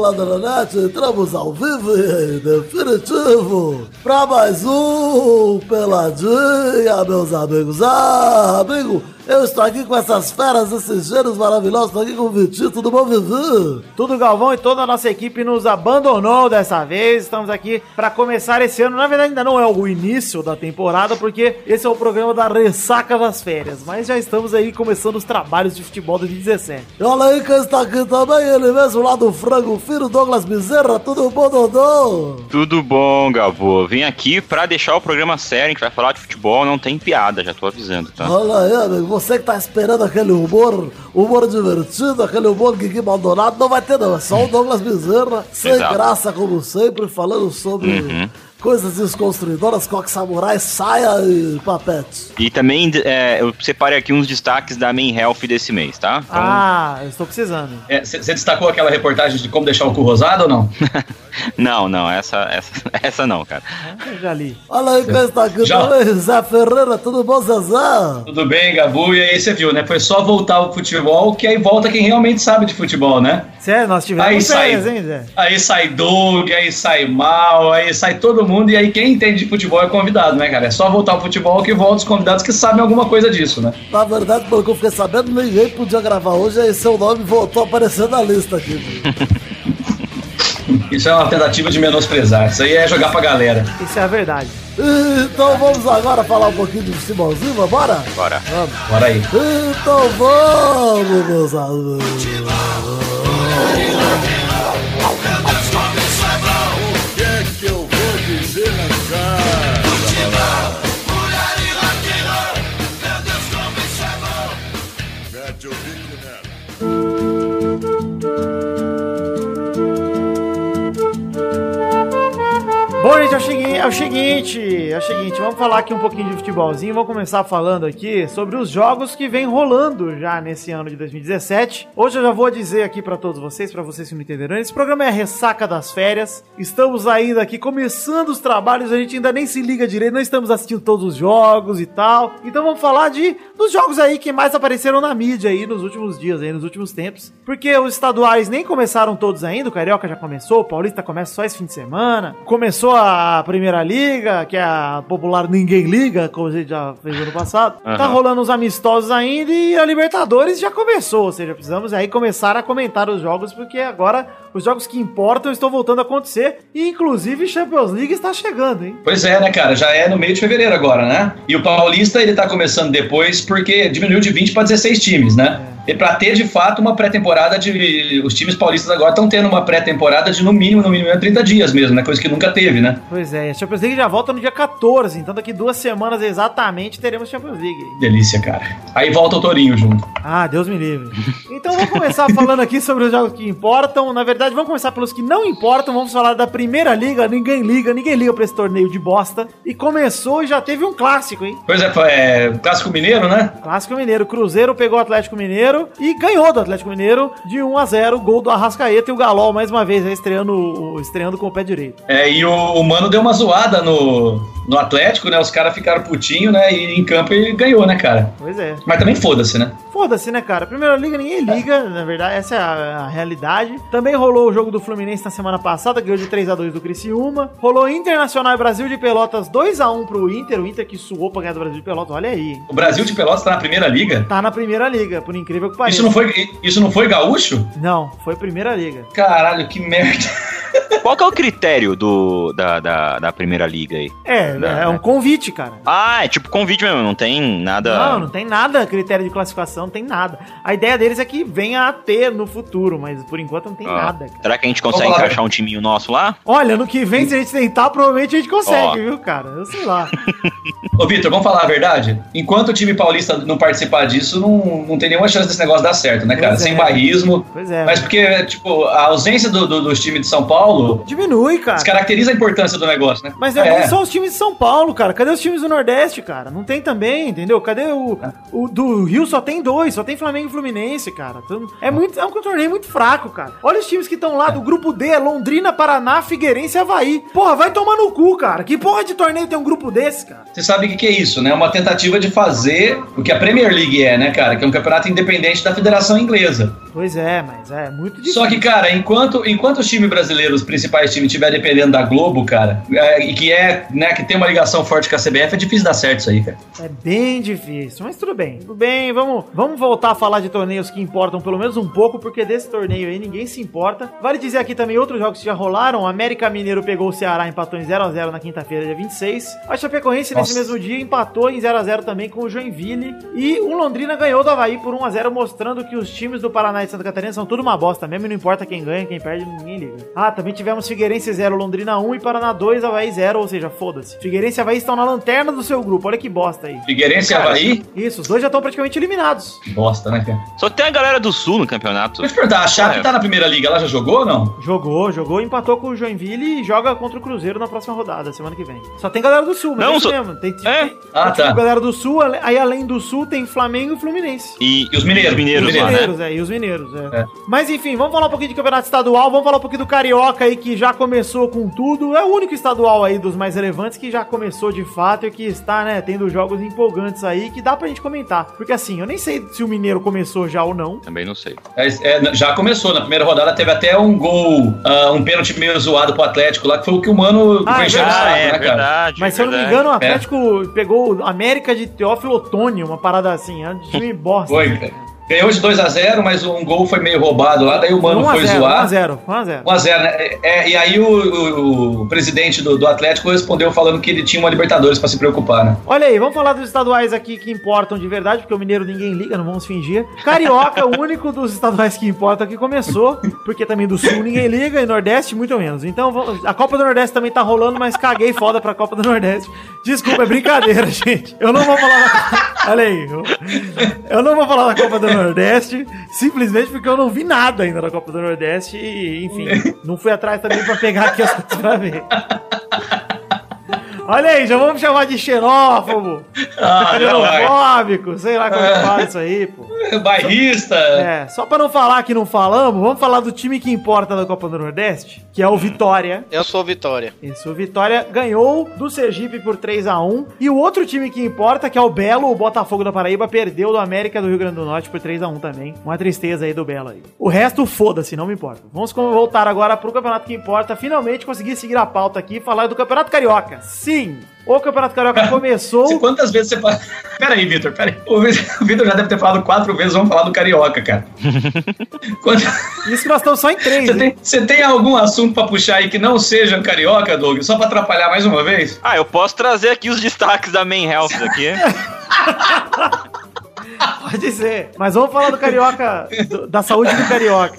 amigos do Peladranet, entramos ao vivo e definitivo para mais um Peladinha, meus amigos. Ah, amigo, eu estou aqui com essas feras, esses gênios maravilhosos, estou aqui com o Vitinho, tudo bom, Vivi? Tudo Galvão e toda a nossa equipe nos abandonou dessa vez. Estamos aqui para começar esse ano. Na verdade, ainda não é o início da temporada, porque esse é o programa da ressaca das férias. Mas já estamos aí começando os trabalhos de futebol 2017. E olha aí quem está aqui também, ele mesmo lá do frango, filho Douglas Bezerra, tudo bom, Dodô? Tudo bom, Gavô? Vim aqui pra deixar o programa sério, a gente vai falar de futebol, não tem piada, já tô avisando, tá? Olha aí, amigo, você que tá esperando aquele humor, humor divertido, aquele humor Guigui Maldonado, não vai ter não, é só o Douglas Bezerra, sem Exato. graça como sempre, falando sobre coisas desconstruidoras, coque samurai, saia e papete. E também é, eu separei aqui uns destaques da Main Health desse mês, tá? Então, Ah, eu estou precisando. Você destacou aquela reportagem de como deixar o cu rosado ou não? não, não, essa, essa, essa não, cara. Eu já li. Olha aí quem está aqui também, Zé Ferreira, tudo bom, Zezé? Tudo bem, Gabu? E aí você viu, né? Foi só voltar ao futebol que aí volta quem realmente sabe de futebol, né? Sério, nós tivemos Aí férias, sai. hein, Zé? Aí sai Doug, aí sai Mal, aí sai todo mundo, e aí quem entende de futebol é convidado, né, cara? É só voltar ao futebol que volta os convidados que sabem alguma coisa disso, né? Na verdade, pelo que eu fiquei sabendo, ninguém podia gravar hoje, aí seu nome voltou a aparecer na lista aqui. Isso é uma tentativa de menosprezar. Isso aí é jogar pra galera. Isso é a verdade. Então vamos agora falar um pouquinho de futebolzinho, vambora? Bora. Vamos. Bora aí. Então vamos, meus amigos. Mete o bico nela. Bom, gente, é o, segui- o seguinte, é o seguinte, vamos falar aqui um pouquinho de futebolzinho, vamos começar falando aqui sobre os jogos que vem rolando já nesse ano de 2017. Hoje eu já vou dizer aqui pra todos vocês, pra vocês que não entenderam, esse programa é a ressaca das férias. Estamos ainda aqui começando os trabalhos, a gente ainda nem se liga direito, não estamos assistindo todos os jogos e tal. Então vamos falar de dos jogos aí que mais apareceram na mídia aí nos últimos dias aí, nos últimos tempos. Porque os estaduais nem começaram todos ainda, o Carioca já começou, o Paulista começa só esse fim de semana. Começou a Primeira Liga, que é a popular Ninguém Liga, como a gente já fez ano passado. Tá Aham. rolando os amistosos ainda e a Libertadores já começou, ou seja, precisamos aí começar a comentar os jogos, porque agora os jogos que importam estão voltando a acontecer e inclusive Champions League está chegando, hein? Pois é, né, cara? Já é no meio de fevereiro agora, né? E o Paulista, ele tá começando depois porque diminuiu de 20 para 16 times, né? E pra ter, de fato, uma pré-temporada de... Os times paulistas agora estão tendo uma pré-temporada de, no mínimo, no mínimo, 30 dias mesmo, né? Coisa que nunca teve, né? Pois é, Champions League já volta no dia 14, então daqui duas semanas exatamente teremos Champions League. Delícia, cara. Aí volta o Torinho junto. Ah, Deus me livre. Então vamos começar falando aqui sobre os jogos que importam. Na verdade, vamos começar pelos que não importam. Vamos falar da primeira liga. Ninguém liga, ninguém liga pra esse torneio de bosta. E começou e já teve um clássico, hein? Pois é, é Clássico Mineiro, né? Clássico Mineiro. Cruzeiro pegou o Atlético Mineiro e ganhou do Atlético Mineiro de 1 a 0 Gol do Arrascaeta e o Galol mais uma vez estreando, estreando com o pé direito. É, e o, o Mano deu uma zoada no, no Atlético, né? Os caras ficaram putinho, né? E em campo ele ganhou, né, cara? Pois é. Mas também foda-se, né? Foda-se, né, cara? Primeira liga ninguém liga, na verdade, essa é a, a realidade. Também rolou o jogo do Fluminense na semana passada, ganhou de 3 a 2 do Criciúma. Rolou Internacional e Brasil de Pelotas 2 a 1 pro Inter, o Inter que suou pra ganhar do Brasil de Pelotas, olha aí. hein? O Brasil de Pelotas tá na primeira liga? Tá na primeira liga, por incrível que pareça. Isso não foi, isso não foi gaúcho? Não, foi primeira liga. Caralho, que merda. Qual que é o critério do, da, da, da primeira liga aí? É, Não, é um né? convite, cara. Ah, é tipo convite mesmo, não tem nada. Não, não tem nada critério de classificação, não tem nada. A ideia deles é que venha a ter no futuro, mas por enquanto não tem Ah, nada. cara. Será que a gente consegue Vamos lá. encaixar um timinho nosso lá? Olha, no que vem, se a gente tentar, provavelmente a gente consegue, Ó. viu, cara? Eu sei lá. Ô, Vitor, vamos falar a verdade? Enquanto o time paulista não participar disso, não, não tem nenhuma chance desse negócio dar certo, né, cara? Pois Sem é. barrismo. Pois é. Mas porque, tipo, a ausência do- do- dos times de São Paulo Paulo. Diminui, cara. Descaracteriza a importância do negócio, né? Mas é, não só os times de São Paulo, cara. Cadê os times do Nordeste, cara? Não tem também, entendeu? Cadê o, o do Rio? Só tem dois, só tem Flamengo e Fluminense, cara. Então, é muito, é um torneio muito fraco, cara. Olha os times que estão lá do grupo D, é Londrina, Paraná, Figueirense e Havaí. Porra, vai tomar no cu, cara. Que porra de torneio tem um grupo desse, cara? Você sabe o que, que é isso, né? Uma tentativa de fazer o que a Premier League é, né, cara? Que é um campeonato independente da Federação Inglesa. Pois é, mas é muito difícil. Só que, cara, enquanto, enquanto os times brasileiros, os principais times, estiver dependendo da Globo, cara, é, e que é, né, que tem uma ligação forte com a CBF, é difícil dar certo isso aí, cara. É bem difícil, mas tudo bem. Tudo bem, vamos, vamos voltar a falar de torneios que importam pelo menos um pouco, porque desse torneio aí ninguém se importa. Vale dizer aqui também outros jogos que já rolaram. O América Mineiro pegou o Ceará, empatou em 0x0 na quinta-feira, dia 26. A Chapecoense, Nossa. nesse mesmo dia, empatou em 0x0 também com o Joinville. E o Londrina ganhou do Havaí por 1x0, mostrando que os times do Paraná e Santa Catarina são tudo uma bosta mesmo, e não importa quem ganha, quem perde, ninguém liga. Ah, também tivemos Figueirense 0, Londrina 1 e Paraná 2, Havaí 0, ou seja, foda-se. Figueirense e Havaí estão na lanterna do seu grupo, olha que bosta aí. Figueirense e Havaí? Isso, os dois já estão praticamente eliminados. Bosta, né, cara? Só tem a galera do Sul no campeonato. Deixa eu perguntar, a Chape é. tá na primeira liga, ela já jogou ou não? Jogou, jogou, empatou com o Joinville e joga contra o Cruzeiro na próxima rodada, semana que vem. Só tem galera do Sul, mas não, é só... mesmo. Tem, é? tem, ah, tem, tá. galera do Sul, aí além do Sul tem Flamengo e Fluminense. E, e os mineiros. Os mineiros, os mineiros, lá, né? é, e os mineiros, é. é. Mas enfim, vamos falar um pouquinho de campeonato estadual, vamos falar um pouquinho do Carioca aí, que já começou com tudo. É o único estadual aí dos mais relevantes que já começou de fato e que está, né, tendo jogos empolgantes aí que dá pra gente comentar. Porque assim, eu nem sei se o Mineiro começou já ou não. Também não sei. É, é, já começou, na primeira rodada teve até um gol, uh, um pênalti meio zoado pro Atlético lá, que foi o que o Mano ah, é o saco, né, cara? Verdade, Mas se eu não me engano, o Atlético pegou América de Teófilo Otoni, uma parada assim, antes de bosta. Foi, cara. Ganhou de 2x0, mas um gol foi meio roubado lá, daí o Mano foi zoar. 1x0, 1x0. 1x0, né? É, e aí o, o, o presidente do, do, Atlético respondeu falando que ele tinha uma Libertadores pra se preocupar, né? Olha aí, vamos falar dos estaduais aqui que importam de verdade, porque o Mineiro ninguém liga, não vamos fingir. Carioca, o único dos estaduais que importa que começou, porque também do Sul ninguém liga e Nordeste muito menos. Então a Copa do Nordeste também tá rolando, mas caguei foda pra Copa do Nordeste. Desculpa, é brincadeira, gente. Eu não vou falar. Olha aí. Eu, não vou falar da Copa do Nordeste. Nordeste, simplesmente porque eu não vi nada ainda da Copa do Nordeste e, enfim, não fui atrás também pra pegar aqui as coisas pra ver. Olha aí, já vamos chamar de xenófobo, ah, xenofóbico, sei lá como é que fala isso aí, pô. Bairrista. É, só pra não falar que não falamos, vamos falar do time que importa da Copa do Nordeste, que é o Vitória. Eu sou o Vitória. Isso, o Vitória ganhou do Sergipe por 3 a 1 E o outro time que importa, que é o Belo, o Botafogo da Paraíba, perdeu do América do Rio Grande do Norte por 3 a 1 também. Uma tristeza aí do Belo aí. O resto, foda-se, não me importa. Vamos voltar agora pro campeonato que importa. Finalmente consegui seguir a pauta aqui e falar do Campeonato Carioca. Sim! Sim, o Campeonato Carioca começou. Quantas vezes você fala. Peraí, Vitor, peraí. O Vitor já deve ter falado quatro vezes, vamos falar do Carioca, cara. Quando... Isso que nós estamos só em três. Você tem, você tem, algum assunto pra puxar aí que não seja Carioca, Doug? Só pra atrapalhar mais uma vez? Ah, eu posso trazer aqui os destaques da Main Health aqui. Pode ser. Mas vamos falar do Carioca, do, da saúde do Carioca.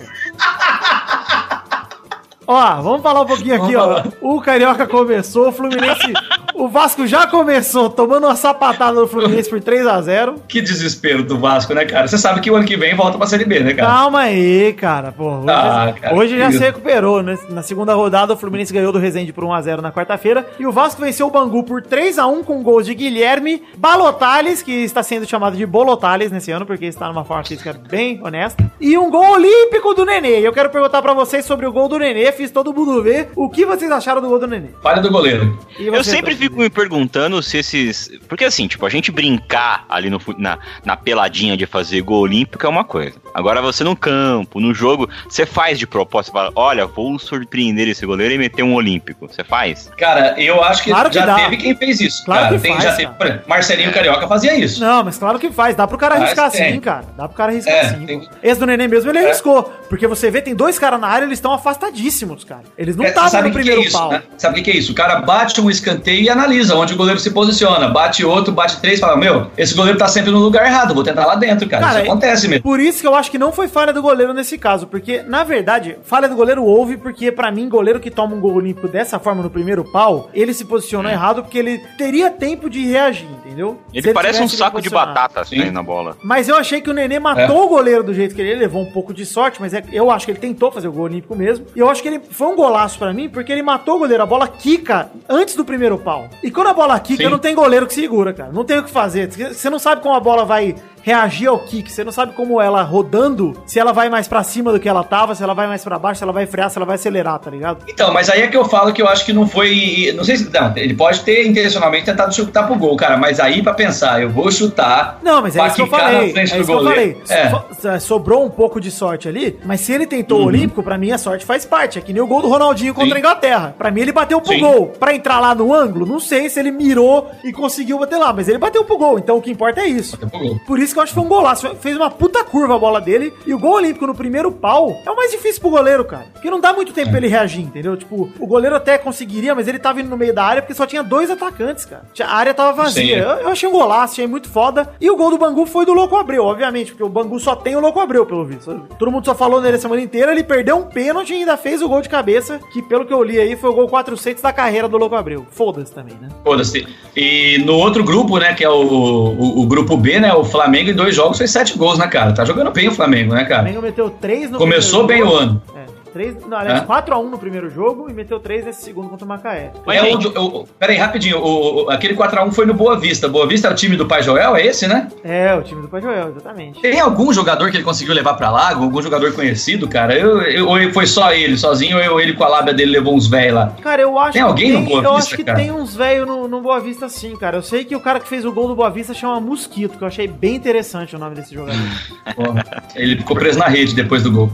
Ó, vamos falar um pouquinho aqui, ó. O Carioca começou, o Fluminense. o Vasco já começou tomando uma sapatada do Fluminense por 3x0. Que desespero do Vasco, né, cara? Você sabe que o ano que vem volta pra Série B, né, cara? Calma aí, cara. Pô, hoje, ah, cara, hoje já se recuperou, né? Na segunda rodada, o Fluminense ganhou do Resende por 1x0 na quarta-feira. E o Vasco venceu o Bangu por 3x1 com gols de Guilherme Balotales, que está sendo chamado de Bolotales nesse ano, porque está numa forma física bem honesta. E um gol olímpico do Nenê. E eu quero perguntar para vocês sobre o gol do Nenê fiz todo mundo ver. O que vocês acharam do gol do Nenê? Falha do goleiro. Eu sempre fico me perguntando se esses. Porque assim, tipo, a gente brincar ali no, na, na peladinha de fazer gol olímpico é uma coisa. Agora você no campo, no jogo, você faz de propósito, fala, olha, vou surpreender esse goleiro e meter um olímpico. Você faz? Cara, eu acho que, claro que já dá. teve quem fez isso. Claro cara, que tem, faz, já teve. Marcelinho Carioca fazia isso. Não, mas claro que faz. Dá pro cara arriscar sim, cara. Dá pro cara arriscar é, sim. Tem... Esse do Nenê mesmo, ele é. arriscou. Porque você vê, tem dois caras na área, eles estão afastadíssimos, cara. Eles não estavam é, no primeiro que é isso, pau. Né? Sabe o que, que é isso? O cara bate um escanteio e analisa onde o goleiro se posiciona. Bate outro, bate três, fala: Meu, esse goleiro tá sempre no lugar errado, vou tentar lá dentro, cara. Cara, Isso acontece mesmo. Por isso que eu acho que não foi falha do goleiro nesse caso, porque, na verdade, falha do goleiro houve, porque, pra mim, goleiro que toma um gol olímpico dessa forma no primeiro pau, ele se posicionou errado porque ele teria tempo de reagir, entendeu? Se Ele parece um saco de batata assim Sim. na bola. Mas eu achei que o Nenê matou o goleiro do jeito que ele, ele levou um pouco de sorte, mas é- eu acho que ele tentou fazer o gol olímpico mesmo. E eu acho que ele foi um golaço pra mim, porque ele matou o goleiro. A bola quica antes do primeiro pau. E quando a bola quica, Sim. não tem goleiro que segura, cara. Não tem o que fazer. Você não sabe como a bola vai reagir ao kick. Você não sabe como ela rodando, se ela vai mais pra cima do que ela tava, se ela vai mais pra baixo, se ela vai frear, se ela vai acelerar, tá ligado? Então, mas aí é que eu falo que eu acho que não foi. Não sei se. Não, ele pode ter intencionalmente tentado chutar pro gol, cara. Mas aí, pra pensar, eu vou chutar. Não, mas é isso que eu falei. É isso que eu falei. É. So- so- sobrou um pouco de sorte ali, mas se ele tentou Uhum. o Olímpico, pra mim a sorte faz parte. É que nem o gol do Ronaldinho contra Sim. a Inglaterra. Pra mim ele bateu pro Sim. gol. Pra entrar lá no ângulo, não sei se ele mirou e conseguiu bater lá, mas ele bateu pro gol. Então o que importa é isso. Bateu pro gol. Por isso que eu acho que foi um golaço. Fez uma puta curva a bola dele. E o gol olímpico no primeiro pau é o mais difícil pro goleiro, cara. Porque não dá muito tempo É. pra ele reagir, entendeu? Tipo, o goleiro até conseguiria, mas ele tava indo no meio da área porque só tinha dois atacantes, cara. A área tava vazia. Eu, eu achei um golaço, achei muito foda. E o gol do Bangu foi do Louco Abreu, obviamente, porque o Bangu só tem o Louco Abreu, pelo visto. Todo mundo só falou nele a semana inteira. Ele perdeu um pênalti e ainda fez o gol de cabeça, que pelo que eu li aí foi o gol 400 da carreira do Louco Abreu. Foda-se também, né? Foda-se. E no outro grupo, né, que é o, o, o grupo B, né, o Flamengo em dois jogos fez sete gols, né, cara? Tá jogando bem o Flamengo, né, O cara? Flamengo meteu 3 no Começou bem o ano. É, três, não, aliás, É? 4x1 no primeiro jogo e meteu 3 nesse segundo contra o Macaé. Mas, é gente- o, do- o, peraí, rapidinho. O, o- aquele 4x1 foi no Boa Vista. Boa Vista é o time do Pai Joel, é esse, né? É, o time do Pai Joel, exatamente. Tem algum jogador que ele conseguiu levar pra lá? Algum jogador conhecido, cara? Eu, eu- ou foi só ele, sozinho, ou ele com a lábia dele levou uns velhos lá? Cara, eu acho Tem alguém que no Boa eu Vista, acho que cara? tem uns velhos no, no Boa Vista sim, cara. Eu sei que o cara que fez o gol do Boa Vista chama Mosquito, que eu achei bem interessante o nome desse jogador. Porra, ele ficou preso na rede depois do gol.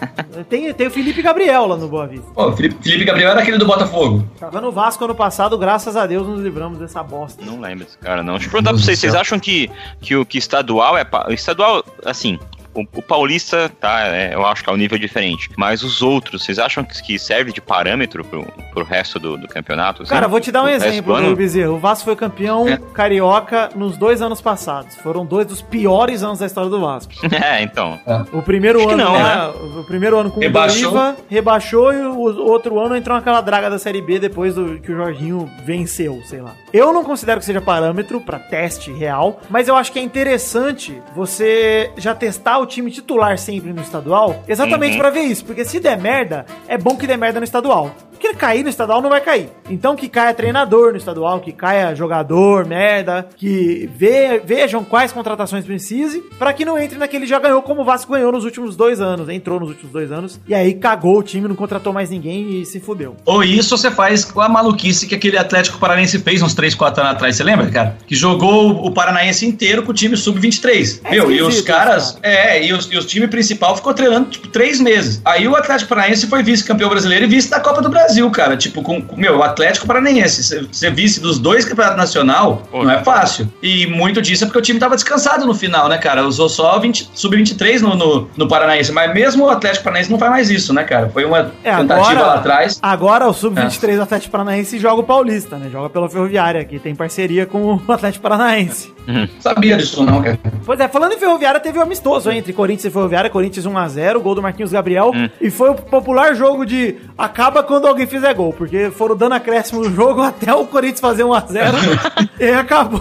tem, tem o Felipe Gabriel lá no Boa Vista. Pô, Felipe, Felipe Gabriel era aquele do Botafogo. Tava no Vasco ano passado, graças a Deus nos livramos dessa bosta. Não lembro desse cara, não. Deixa eu perguntar pra Deus vocês, do vocês céu. acham que, que o que estadual é. pa- Estadual, assim. O, o paulista, tá, é, eu acho que é um nível diferente. Mas os outros, vocês acham que, que serve de parâmetro pro, pro resto do, do campeonato? assim? Cara, vou te dar um resto exemplo, do Bezerro. O Vasco foi campeão É. carioca nos dois anos passados. Foram dois dos piores anos da história do Vasco. É, então. O primeiro Acho que ano, não, né? O primeiro ano com Rebaixou. o Doriva, rebaixou e o outro ano entrou naquela draga da Série B depois do que o Jorginho venceu, sei lá. Eu não considero que seja parâmetro pra teste real, mas eu acho que é interessante você já testar o time titular sempre no estadual, exatamente Uhum. pra ver isso, porque se der merda, é bom que dê merda no estadual. Porque cair no estadual não vai cair. Então que caia treinador no estadual, que caia jogador, merda, que ve- vejam quais contratações precise, pra que não entre naquele já ganhou como o Vasco ganhou nos últimos dois anos, entrou nos últimos dois anos, e aí cagou o time, não contratou mais ninguém e se fudeu. Ou isso você faz com a maluquice que aquele Atlético Paranaense fez uns 3, 4 anos atrás, você lembra, cara? Que jogou o Paranaense inteiro com o time sub-23. É Meu, e os caras. cara. É, e os, e os time principal ficou treinando, tipo, três meses. Aí o Atlético Paranaense foi vice-campeão brasileiro e vice da Copa do Brasil, cara. Tipo, com. com- Meu, o Atlético Paranaense, ser- vice dos dois campeonatos nacional, Pô. não é fácil. E muito disso é porque o time tava descansado no final, né, cara? Usou só 20 sub-23 no, no, no Paranaense. Mas mesmo o Atlético Paranaense não faz mais isso, né, cara? Foi uma É, tentativa agora- lá atrás. Agora o Sub-23 do Atlético Paranaense joga o Paulista, né? Joga pela Ferroviária, que tem parceria com o Atlético Paranaense. Sabia disso, não, cara. Pois é, falando em Ferroviária, teve um amistoso hein, entre Corinthians e Ferroviária, Corinthians 1x0, gol do Marquinhos Gabriel, e foi o popular jogo de acaba quando alguém fizer gol, porque foram dando acréscimo no jogo até o Corinthians fazer 1x0 e acabou.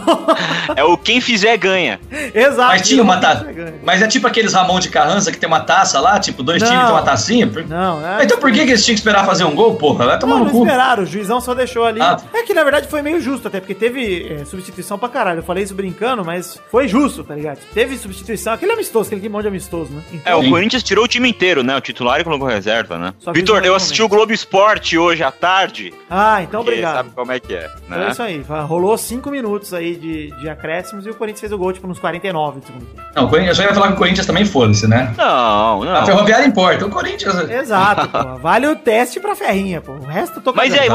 É o quem fizer ganha. Exato. Mas tinha uma taça. Mas é tipo aqueles Ramon de Carranza que tem uma taça lá, tipo, dois Não. times tem uma tacinha. Não, é. Então por que, que eles tinham que esperar fazer um gol, porra? Vai tomar Não, no não cu. esperaram, o juizão só deixou ali. Ah. É que na verdade foi meio justo, até porque teve é, substituição pra caralho. Eu falei isso brincando, mas foi justo, tá ligado? Teve substituição, aquele amistoso, aquele monte de amistoso, né? É, Então, o Sim. Corinthians tirou o time inteiro, né? O titular e colocou reserva, né? Vitor, eu assisti o Globo Esporte hoje à tarde. Ah, então obrigado. Sabe como é que é, Então né? É isso aí, rolou 5 minutos aí de, de acréscimos e o Corinthians fez o gol, tipo, nos 49 do segundo tempo. Não, eu já ia falar que o Corinthians também foda-se, né? Não, A não. Ferroviária importa. O Corinthians. Exato, pô. Vale o teste pra ferrinha, pô. O resto eu tô Mas aí.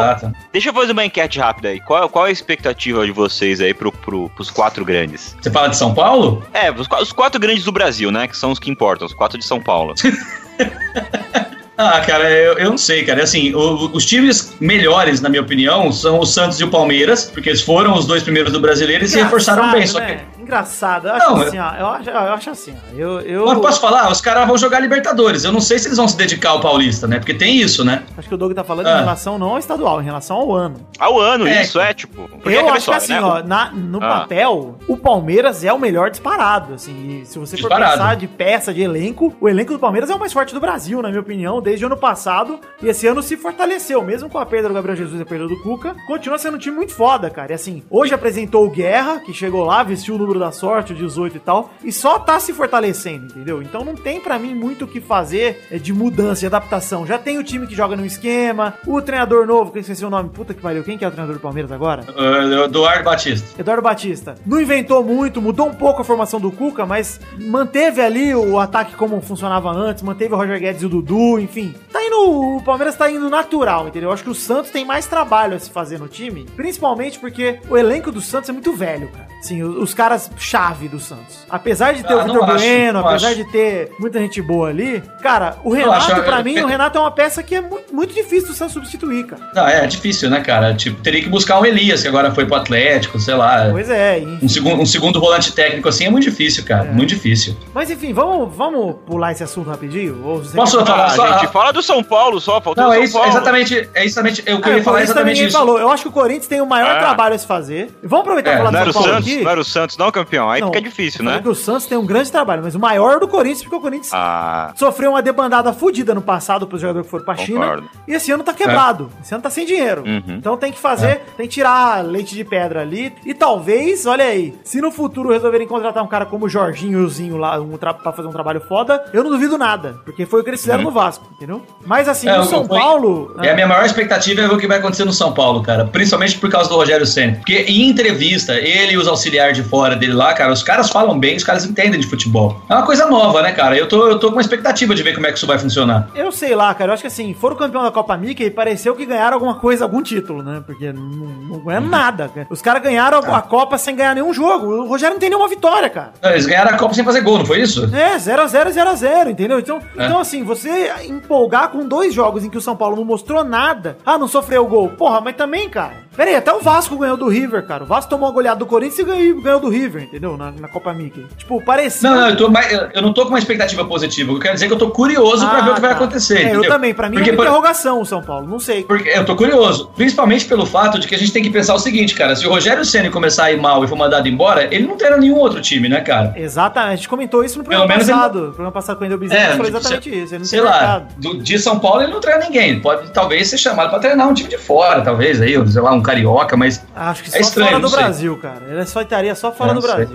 Deixa eu fazer uma enquete rápida aí. Qual, qual é a expectativa de vocês aí pro, pro, pros quatro grandes? Você fala de São Paulo? É, os, os quatro grandes do Brasil, né? Que são os que importam, os quatro de São Paulo. Ah, cara, eu, eu não sei, cara. Assim, o- os times melhores, na minha opinião, são o Santos e o Palmeiras, porque eles foram os dois primeiros do brasileiro e se reforçaram bem. Só que. né? Engraçado. Eu acho Não, assim, ó. Eu acho, eu acho assim, ó. Eu, eu Mas posso falar? Os caras vão jogar Libertadores. Eu não sei se eles vão se dedicar ao Paulista, né? Porque tem isso, né? acho que o Doug tá falando Ah. em relação não ao estadual, em relação ao ano. Ao ano, É, isso é, tipo. eu aquela acho que assim, né? ó, na- no Ah. papel, o Palmeiras é o melhor disparado, assim, e se você for Disparado. pensar de peça, de elenco, o elenco do Palmeiras é o mais forte do Brasil, na minha opinião, desde o ano passado, e esse ano se fortaleceu, mesmo com a perda do Gabriel Jesus e a perda do Cuca, continua sendo um time muito foda, cara, e assim, hoje apresentou o Guerra, que chegou lá, vestiu o número da sorte, o 18 e tal, e só tá se fortalecendo, entendeu? Então não tem pra mim muito o que fazer é, de mudança, de adaptação, já tem o time que joga no esquema, o treinador novo, que eu esqueci o nome, puta que pariu, quem que é o treinador do Palmeiras agora? Uh, Eduardo Batista. Eduardo Batista. Não inventou muito, mudou um pouco a formação do Cuca, mas manteve ali o ataque como funcionava antes, manteve o Roger Guedes e o Dudu, enfim. Tá indo, o Palmeiras tá indo natural, entendeu? Eu acho que o Santos tem mais trabalho a se fazer no time, principalmente porque o elenco do Santos é muito velho, cara. Sim, os caras chave do Santos. Apesar de ter Ah, o Vitor Bueno, apesar acho. de ter muita gente boa ali, cara, o Renato, eu- mim, o Renato é uma peça que é mu- muito difícil do Santos substituir, cara. Não, é difícil, né, cara? Tipo, teria que buscar um Elias, que agora foi pro Atlético, sei lá. Pois é, enfim. Um segundo, um segundo volante técnico assim é muito difícil, cara. É. Muito difícil. Mas enfim, vamos, vamos pular esse assunto rapidinho? Ou você Posso quer falar Ah, só- gente, fala do São Paulo só, faltou Não, o é São isso, Paulo. exatamente, é exatamente, eu Ah, queria o falar Corinthians também exatamente isso. falou. Eu acho que o Corinthians tem o maior Ah. trabalho a se fazer. Vamos aproveitar É, e falar do São o Paulo Santos, aqui? não era o Santos, não, campeão. Aí Não, fica difícil, né? o Santos tem um grande trabalho, mas o maior do Corinthians, porque o Corinthians Ah, sofreu uma debandada fodida no passado pros jogadores que foram pra China. Concordo. E esse ano tá quebrado. Esse ano tá sem dinheiro. Uhum. Então tem que fazer, tem que tirar leite de pedra ali. E talvez, olha aí, se no futuro resolverem contratar um cara como o Jorginho e o Zinho lá um pra fazer um trabalho foda, eu não duvido nada. Porque foi o que eles fizeram no Vasco, entendeu? Mas assim, É, no São foi- Paulo. É a minha maior expectativa é ver o que vai acontecer no São Paulo, cara. Principalmente por causa do Rogério Senna. Porque em entrevista, ele e os auxiliares de fora dele lá, cara, os caras falam bem, os caras entendem de futebol. É uma coisa nova, né, cara? Eu tô, eu tô com uma expectativa de ver como é que isso vai funcionar. Eu sei lá, cara. Eu acho que assim, foram campeão da Copa Mickey pareceu que ganharam alguma coisa, algum título, né? Porque não, não ganharam Uhum. nada. cara. Os caras ganharam a- a Copa sem ganhar nenhum jogo. O Rogério não tem nenhuma vitória, cara. Não, Eles ganharam a Copa sem fazer gol, não foi isso? É, 0x0, 0x0, entendeu? Então, É. então, assim, você empolgar com dois jogos em que o São Paulo não mostrou nada. Ah, não sofreu gol. Porra, mas também, cara. Pera aí, até o Vasco ganhou do River, cara. O Vasco tomou uma goleada do Corinthians e ganhou, ganhou do River, entendeu? Na, na Copa Mickey. Tipo, parecia. Não, não, eu, tô eu- eu não tô com uma expectativa positiva. Eu quero dizer que eu tô curioso pra Ah, ver o que vai tá. acontecer. É, eu entendeu? também. Pra mim Porque, é uma por- interrogação o São Paulo. Não sei. Porque eu tô curioso, principalmente pelo fato de que a gente tem que pensar o seguinte, cara, se o Rogério Ceni começar a ir mal e for mandado embora, ele não treina nenhum outro time, né, cara? Exatamente, a gente comentou isso no Pelo programa ele- passado. No programa passado com o Endel Bezerra, gente falou exatamente isso. Ele não sei lá, do, de São Paulo ele não treina ninguém, ele pode talvez ser chamado pra treinar um time de fora, talvez aí, ou sei lá, um carioca, mas Acho que só É estranho, fora do. Brasil, cara. Ele só estaria só fora É, do não sei.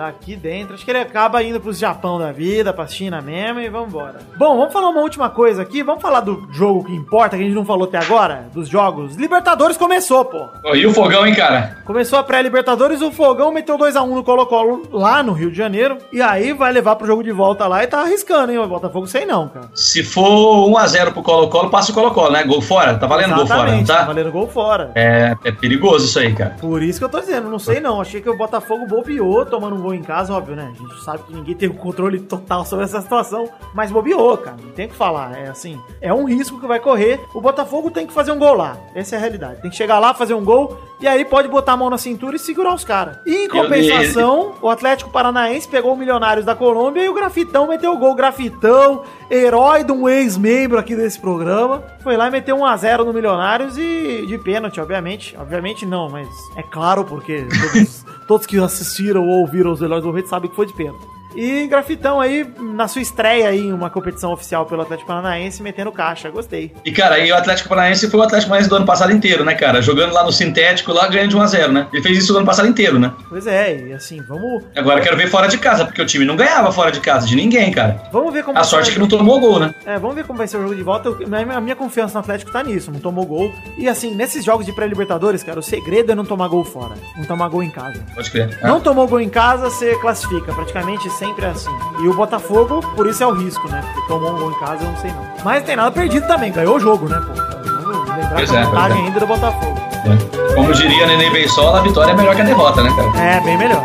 Aqui dentro, acho que ele acaba indo pro Japão da vida, pra China mesmo e vambora. Bom, vamos falar uma última coisa aqui. Vamos falar do jogo que importa, que a gente não falou até agora, dos jogos. Libertadores começou, pô. Pô, e o fogão, hein, cara? Começou a pré-Libertadores, o Fogão meteu 2x1 no Colo-Colo lá no Rio de Janeiro. E aí vai levar pro jogo de volta lá e tá arriscando, hein? O Botafogo sei não, cara. Se for 1x0 pro Colo-Colo, passa o Colo-Colo, né? Gol fora, tá valendo gol fora, não Exatamente, tá? valendo gol fora. É, é perigoso isso aí, cara. Por isso que eu tô dizendo, não sei não. Achei que o Botafogo bobeou tomando um gol em casa, óbvio, né? A gente sabe que ninguém tem o controle total sobre essa situação, mas bobeou, cara. Não tem o que falar. É assim, é um risco que vai correr. O Botafogo tem que fazer um gol lá. Essa é a realidade. Tem que chegar lá, fazer um gol, e aí pode botar a mão na cintura e segurar os caras. E em compensação, o Atlético Paranaense pegou o Milionários da Colômbia e o Grafitão meteu o gol. Grafitão, herói de um ex-membro aqui desse programa, foi lá e meteu 1x0 no Milionários e de pênalti, obviamente. Obviamente não, mas é claro porque todos, todos que assistiram ou ouviram os melhores momentos sabem que foi de pênalti. E Grafitão aí, na sua estreia aí em uma competição oficial pelo Atlético Paranaense, metendo caixa. Gostei. E, cara, e o Atlético Paranaense foi o Atlético Paranaense do ano passado inteiro, né, cara? Jogando lá no sintético, lá ganhando de 1x0, né? Ele fez isso o ano passado inteiro, né? Pois é, e assim, vamos, Agora quero ver fora de casa, porque o time não ganhava fora de casa de ninguém, cara. vamos ver como A sorte é que não tomou gol, né? É, vamos ver como vai ser o jogo de volta. Eu- A minha- confiança no Atlético tá nisso, não tomou gol. E assim, nesses jogos de pré-libertadores, cara, o segredo é não tomar gol fora. Não tomar gol em casa. Pode crer. Não tomou gol em casa, você classifica. Praticamente sempre é assim. E o Botafogo, por isso é o risco, né? Porque tomou um gol em casa, eu não sei não. Mas tem nada perdido também, ganhou o jogo, né, pô? Vamos lembrar Pois que a é, vantagem pois é. ainda do Botafogo. É. Como diria Nenê Beisola, a vitória é melhor que a derrota, né, cara? É, bem melhor.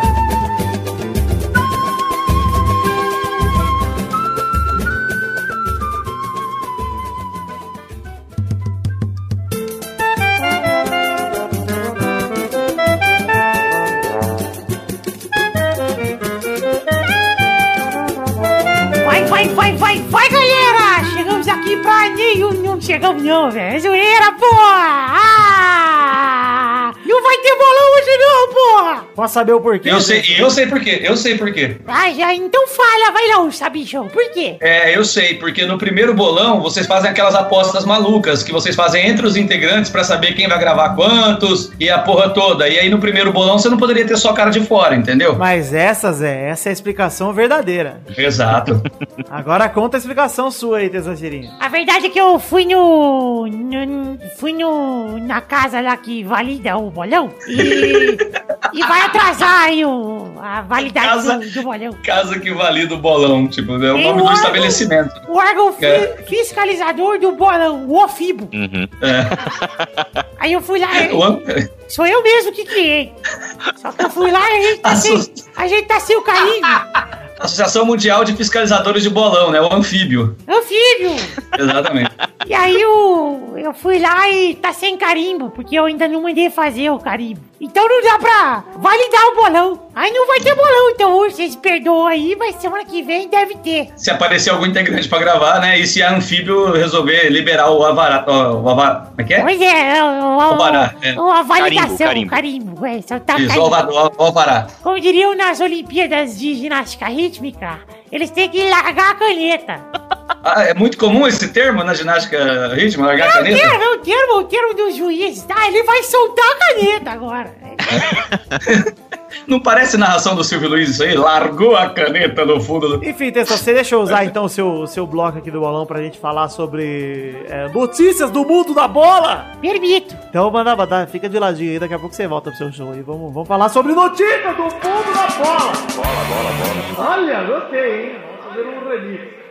Chegamos não, velho. É zoeira, porra! Posso saber o porquê? Eu sei, eu sei por quê, eu sei por quê. Ah, já, então fala, vai lá, sabichão. Por quê? É, eu sei, porque no primeiro bolão vocês fazem aquelas apostas malucas que vocês fazem entre os integrantes pra saber quem vai gravar quantos e a porra toda. E aí no primeiro bolão você não poderia ter só cara de fora, entendeu? Mas essa, Zé, essa é a explicação verdadeira. Exato. Agora conta a explicação sua aí, Tesourinha. A verdade é que eu fui no. no- fui no. na casa lá que valida o bolão e. e vai atrasar aí o, a validade Casa- do, do bolão. Casa que valida o bolão, tipo, é o Tem nome um do órgão- estabelecimento. O órgão fi- É. fiscalizador do bolão, o OFIBO. Uhum. É. Aí eu fui lá, O an- sou eu mesmo que criei. Só que eu fui lá e a gente tá sem, a gente tá sem o carinho. Associação Mundial de Fiscalizadores de Bolão, né? O anfíbio. Anfíbio. Exatamente. E aí eu, eu fui lá e tá sem carimbo, porque eu ainda não mandei fazer o carimbo. Então não dá pra validar o bolão. Aí não vai ter bolão, então hoje vocês perdoam aí, mas semana que vem deve ter. Se aparecer algum integrante pra gravar, né? E se a anfíbio resolver liberar o avará. O avará. Como é que é? Pois é, o, o, Alvará, é. o- a validação, Carimbo, o carimbo. É, só tá, Isso, tá- o o alvará. Como diriam nas Olimpíadas de Ginástica Rítmica, eles têm que largar a caneta. Ah, é muito comum esse termo na ginástica ritmo, largar a É o caneta? termo, é o termo, o termo do juiz, tá? Ele vai soltar a caneta agora. Não parece narração do Silvio Luiz isso aí? Largou a caneta no fundo do. Enfim, Tessa, você deixa eu usar então o seu, o seu bloco aqui do bolão pra gente falar sobre é, notícias do mundo da bola? Permito. Então manda, manda, fica de ladinho aí, daqui a pouco você volta pro seu show aí. Vamos, vamos falar sobre notícias do mundo da bola. Bola, bola, bola. Olha, gostei, hein? Vamos fazer um remix.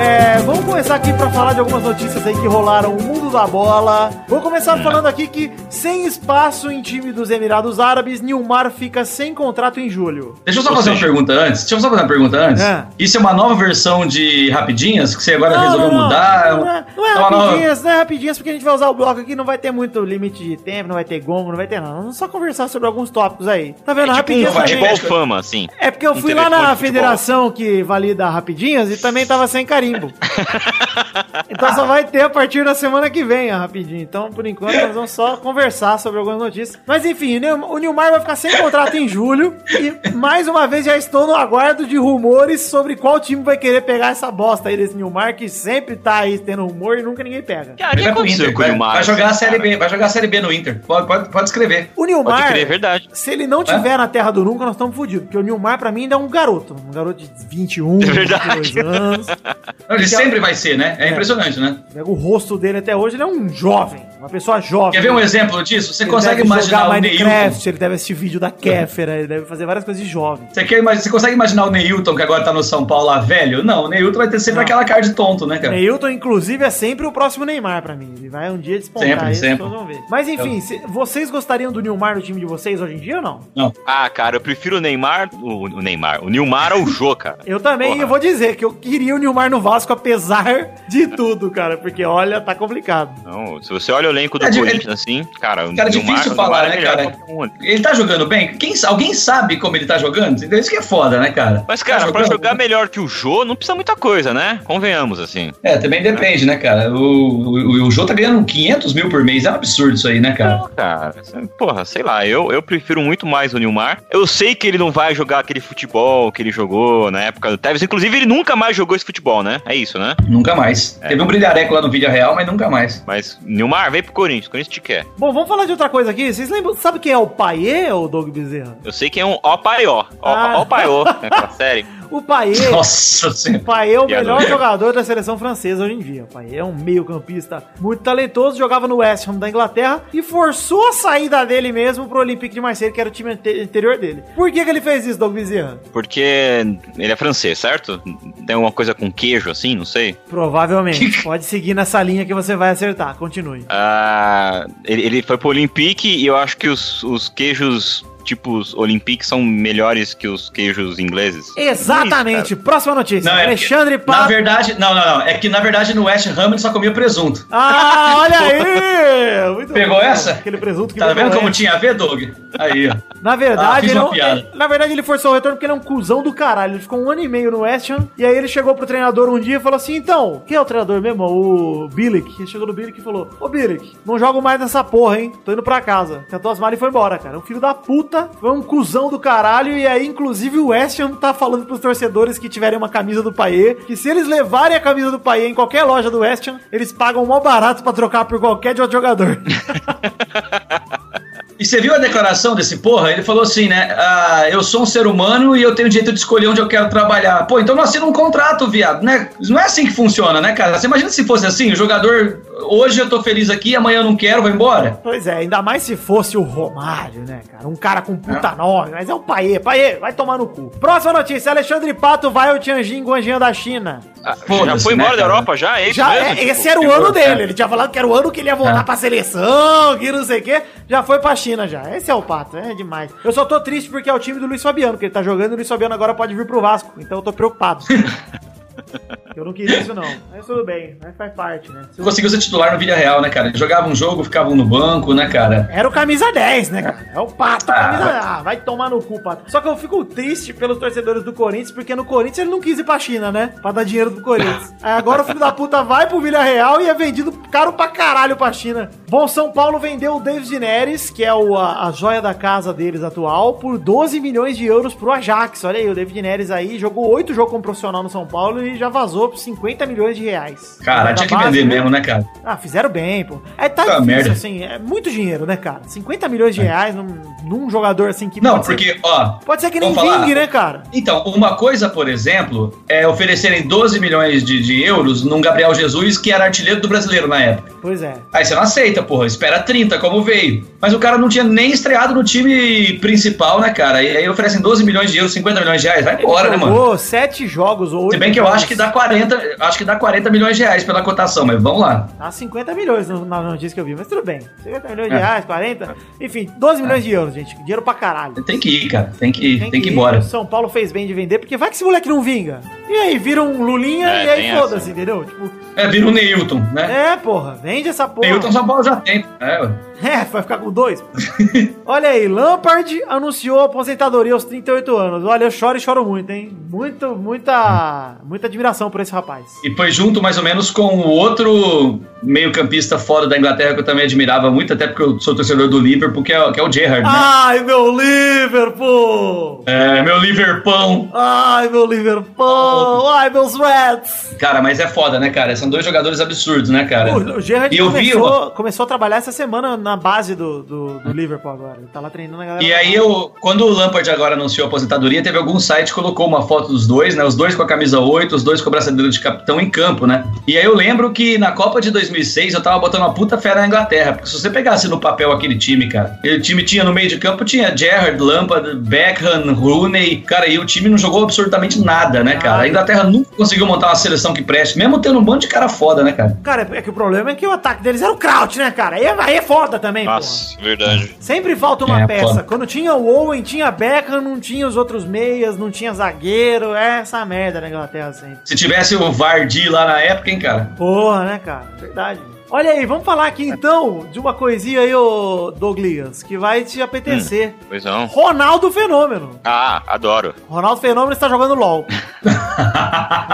É, vamos começar aqui pra falar de algumas notícias aí que rolaram no mundo da bola. Vou começar falando aqui que, sem espaço em time dos Emirados Árabes, Nilmar fica sem contrato em julho. Deixa eu só Ou fazer seja- uma pergunta antes. Deixa eu só fazer uma pergunta antes. É. Isso é uma nova versão de Rapidinhas que você agora resolveu mudar? Não, é, não é É rapidinhas, não é rapidinhas, porque a gente vai usar o bloco aqui, não vai ter muito limite de tempo, não vai ter gongo, não vai ter nada. Vamos só conversar sobre alguns tópicos aí. Tá vendo? É tipo um rapidinhas também. futebol fama, assim. É porque eu um fui lá na federação que valida rapidinhas e também tava sem carimbo. então só vai ter a partir da semana que vem rapidinho. Então, por enquanto, nós vamos só conversar sobre algumas notícias. Mas enfim, o Nilmar vai ficar sem contrato em julho. E mais uma vez já estou no aguardo de rumores sobre qual time vai querer pegar essa bosta aí desse Nilmar, que sempre tá aí tendo rumor e nunca ninguém pega. Cara, que aconteceu Inter. com o Neymar? vai jogar a Série? B. Vai jogar a Série B no Inter. Pode, pode, pode escrever. O Nilmar, Pode crer, é verdade. se ele não tiver na terra do nunca, nós estamos fodidos. Porque o Nilmar, pra mim, ainda é um garoto. Um garoto de 21, É verdade. 22 anos. Ele Porque- sempre vai ser, né? É, É. impressionante, né? Pega o rosto dele até hoje, ele é um jovem. Uma pessoa jovem. Quer ver um exemplo disso? Você Ele consegue imaginar o Neilton? Minecraft, ele deve assistir vídeo da Kéfera, ele deve fazer várias coisas de jovem. Você, quer, imagi- você consegue imaginar o Neilton que agora tá no São Paulo lá velho? Não, o Neilton vai ter sempre Não. aquela cara de tonto, né, cara? Neilton, inclusive, é sempre o próximo Neymar pra mim. Ele vai um dia despontar Sempre, sempre. vão ver. Mas enfim, se- vocês gostariam do Nilmar no time de vocês hoje em dia ou não? Não. Ah, cara, eu prefiro o Neymar. O, o Neymar. O Nilmar ao Jô, cara. Eu também, Porra. eu vou dizer que eu queria o Nilmar no Vasco, apesar de tudo, cara. Porque olha, tá complicado. Não, se você olha o elenco do É, Corinthians assim, cara, o Cara, é Nilmar- difícil o Nilmar falar, é né, cara? um. Ele tá jogando bem? Quem, alguém sabe como ele tá jogando? Entendeu? Isso que é foda, né, cara? Mas, cara, Tá pra jogando? jogar melhor que o Jô, não precisa muita coisa, né? Convenhamos, assim. É, também depende, né, cara? O, o, o Jô tá ganhando 500 mil por mês. É um absurdo isso aí, né, cara? Não, cara, porra, sei lá, eu, eu prefiro muito mais o Nilmar. Eu sei que ele não vai jogar aquele futebol que ele jogou na época do Tevez. Inclusive, ele nunca mais jogou esse futebol, né? É isso, né? Nunca mais. É. Teve um brilhareco lá no vídeo real, mas nunca mais. Mas, Nilmar, vem pro Corinthians, o Corinthians te quer. Bom, vamos falar de outra coisa aqui. Vocês lembram, sabe quem é o Paiê, ou Doug Bezerra? Eu sei que é um ó paió. Ó, Ah. naquela série. O Paiê Nossa senhora. O Paê é o melhor jogador da seleção francesa hoje em dia. O Paê é um meio-campista muito talentoso, jogava no West Ham da Inglaterra e forçou a saída dele mesmo pro Olympique de Marseille, que era o time ante- anterior dele. Por que, que ele fez isso, Doug? Porque ele é francês, certo? Tem alguma coisa com queijo assim, não sei. Provavelmente. Pode seguir nessa linha que você vai acertar. Continue. Ah, ele, ele foi pro Olympique e eu acho que os, os queijos tipos Olympique são melhores que os queijos ingleses. Exatamente. Próxima notícia. Não, é Alexandre porque, Na Pato. verdade, não, não, não. É que na verdade no West Ham ele só comia presunto. Ah, olha aí! Muito Pegou bom. essa? Aquele presunto que Tá vendo com como tinha a ver, Doug? Aí, ó. Na Ah, verdade, uma não- ele- na verdade, ele forçou o retorno porque ele é um cuzão do caralho. Ele ficou um ano e meio no West Ham. E aí ele chegou pro treinador um dia e falou assim: então, quem é o treinador mesmo? O Bilic. Ele chegou no Bilic e falou: Ô Bilic, não jogo mais nessa porra, hein? Tô indo pra casa. Cantou as malas e foi embora, cara. Um filho da puta, foi um cuzão do caralho. E aí, inclusive, o West Ham tá falando pros torcedores que tiverem uma camisa do Paê que se eles levarem a camisa do Paê em qualquer loja do West Ham, eles pagam mó barato pra trocar por qualquer de outro jogador. E você viu a declaração desse porra? Ele falou assim, né? Ah, eu sou um ser humano e eu tenho o direito de escolher onde eu quero trabalhar. Pô, então não assina um contrato, viado, né? Não é assim que funciona, né, cara? Você imagina se fosse assim, o jogador, hoje eu tô feliz aqui, amanhã eu não quero, vou embora. Pois é, ainda mais se fosse o Romário, né, cara? Um cara com puta nome, mas é o Paê. Paê, vai tomar no cu. Próxima notícia: Alexandre Pato vai ao Tianjin Guanjin da China. Ah, já foi né, embora da? Europa já? É Já, mesmo? é, Tipo, esse era o ano dele. cara. Ele tinha falado que era o ano que ele ia voltar É. pra seleção, que não sei o quê. Já foi pra China já. Esse é o Pato, é demais. Eu só tô triste porque é o time do Luiz Fabiano, que ele tá jogando e o Luiz Fabiano agora pode vir pro Vasco. Então eu tô preocupado. eu não queria isso, não. Mas tudo bem, mas faz parte, né? Se Conseguiu ser titular no Vila Real, né, cara? Jogava um jogo, ficava um no banco, né, cara? Era o camisa 10, né, cara? É o Pato, Ah. camisa Ah, vai tomar no cu, Pato. Só que eu fico triste pelos torcedores do Corinthians, porque no Corinthians ele não quis ir pra China, né? Pra dar dinheiro pro Corinthians. Aí agora o filho da puta vai pro Vila Real e é vendido caro pra caralho pra China. Bom, São Paulo vendeu o David Neres, que é o, a, a joia da casa deles atual, por 12 milhões de euros pro Ajax. Olha aí, o David Neres aí jogou oito jogos como profissional no São Paulo e já vazou por 50 milhões de reais. Cara, tinha que base, vender né? mesmo, né, cara? Ah, fizeram bem, pô. É, tá Tá difícil, assim, é muito dinheiro, né, cara? 50 milhões de reais num, num jogador assim que Não, pode ser- porque, ó, pode ser que nem falar. vingue, né, cara? Então, uma coisa, por exemplo, é oferecerem 12 milhões de, de euros num Gabriel Jesus, que era artilheiro do brasileiro na época. Pois é. Aí você não aceita, porra, espera 30, como veio. Mas o cara não tinha nem estreado no time principal, né, cara? E aí oferecem 12 milhões de euros, 50 milhões de reais, vai embora, né, mano? Sete jogos ou Se bem que eu jogos. Acho que dá 40, acho que dá 40 milhões de reais pela cotação, mas vamos lá. Dá 50 milhões no- na notícia que eu vi, mas tudo bem. 50 milhões de É. reais, 40. Enfim, 12 milhões de euros, gente. Dinheiro pra caralho. Tem que ir, cara. Tem que, tem que ir embora. O São Paulo fez bem de vender, porque vai que esse moleque não vinga. E aí, vira um Lulinha É, e aí tem foda-se, essa. entendeu? Tipo, É, vira o Neilton, né? é, porra, vende essa porra. Neilton São Paulo já tem. É, ué. É, vai ficar com dois. Olha aí, Lampard anunciou aposentadoria aos 38 anos. Olha, eu choro e choro muito, hein? Muito, muita, muita admiração por esse rapaz. E foi junto mais ou menos com o outro meio-campista fora da Inglaterra que eu também admirava muito, até porque eu sou torcedor do Liverpool, que é, que é o Gerrard, né? Ai, meu Liverpool! É, meu Liverpool. Ai, meu Liverpool! Ai, meus Reds! Cara, mas é foda, né, cara? São dois jogadores absurdos, né, cara? O, o Gerrard eu vi começou, começou a trabalhar essa semana na base do, do, do Liverpool agora. Ele tá lá treinando a galera. E aí, eu, quando o Lampard agora anunciou a aposentadoria, teve algum site que colocou uma foto dos dois, né? Os dois com a camisa 8, os dois com a braçadeira de capitão em campo, né? E aí eu lembro que na Copa de 2006 eu tava botando uma puta fera na Inglaterra, porque se você pegasse no papel aquele time, cara, o time tinha no meio de campo, tinha Gerrard, Lampard, Beckham, Rooney, cara, e o time não jogou absolutamente nada, né, cara? A Inglaterra nunca conseguiu montar uma seleção que preste, mesmo tendo um monte de cara foda, né, cara? Cara, é que o problema é que o ataque deles era o Kraut, né, cara? Aí é, aí é foda também, pô. Nossa, verdade. Sempre falta uma É, peça. foda. Quando tinha o Owen, tinha Beckham, não tinha os outros meias, não tinha zagueiro. É essa merda na Inglaterra sempre. Se tivesse o Vardy lá na época, hein, cara? Porra, né, cara? Verdade. Olha aí, vamos falar aqui então de uma coisinha aí, ô Douglas, que vai te apetecer. Pois não. Ronaldo Fenômeno. Ah, adoro. Ronaldo Fenômeno está jogando LOL.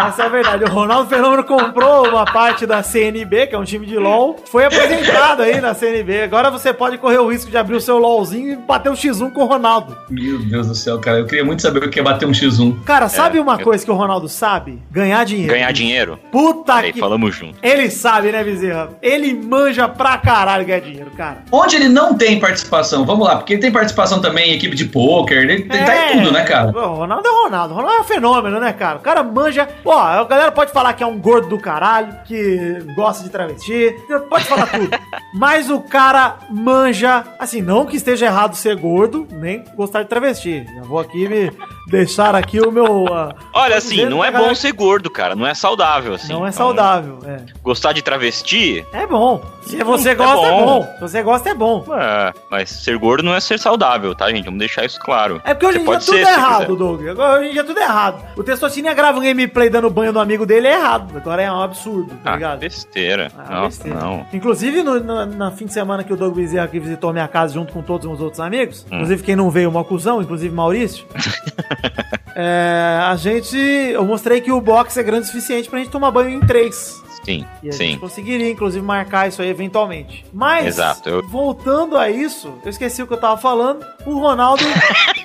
Essa é a verdade. O Ronaldo Fenômeno comprou uma parte da CNB, que é um time de LOL. Foi apresentado aí na CNB. Agora você pode correr o risco de abrir o seu LOLzinho e bater um X1 com o Ronaldo. Meu Deus do céu, cara. Eu queria muito saber o que é bater um X1. Cara, sabe É, uma eu- coisa que o Ronaldo sabe? Ganhar dinheiro. Ganhar dinheiro. Puta Aí que. falamos junto. Ele sabe, né, Bezerra? Ele manja pra caralho ganhar dinheiro, cara. Onde ele não tem participação? Vamos lá, porque ele tem participação também em equipe de pôquer, ele, ele tá em tudo, né, cara? O Ronaldo é o Ronaldo. O Ronaldo é um fenômeno, né, cara? O cara manja. Pô, a galera pode falar que é um gordo do caralho, que gosta de travesti, pode falar tudo. Mas o cara manja. Assim, não que esteja errado ser gordo, nem gostar de travesti. Já vou aqui me, deixar aqui o meu. ah, Olha, assim, não é galera bom ser gordo, cara. Não é saudável, assim. Não é Então, saudável. É. Gostar de travesti, É bom. Se você É gosta, é bom. bom. Se você gosta, é bom. é, mas ser gordo não é ser saudável, tá, gente? Vamos deixar isso claro. É porque hoje em dia tudo ser, é errado. Doug. Agora, Hoje em dia tudo é errado. O Testostirinha grava um gameplay dando banho no amigo dele, é errado. Agora é um absurdo, tá Ah, ligado? besteira. Ah, Nossa, besteira. não. Inclusive, no, no- na fim de semana que o Doug Bezerra aqui visitou a minha casa junto com todos os outros amigos, Hum. inclusive quem não veio, uma cuzão, inclusive Maurício, é, a gente. Eu mostrei que o box é grande o suficiente pra gente tomar banho em três. Sim, E a gente sim. conseguiria, inclusive, marcar isso aí eventualmente. Mas, Exato, eu- voltando a isso, eu esqueci o que eu tava falando. O Ronaldo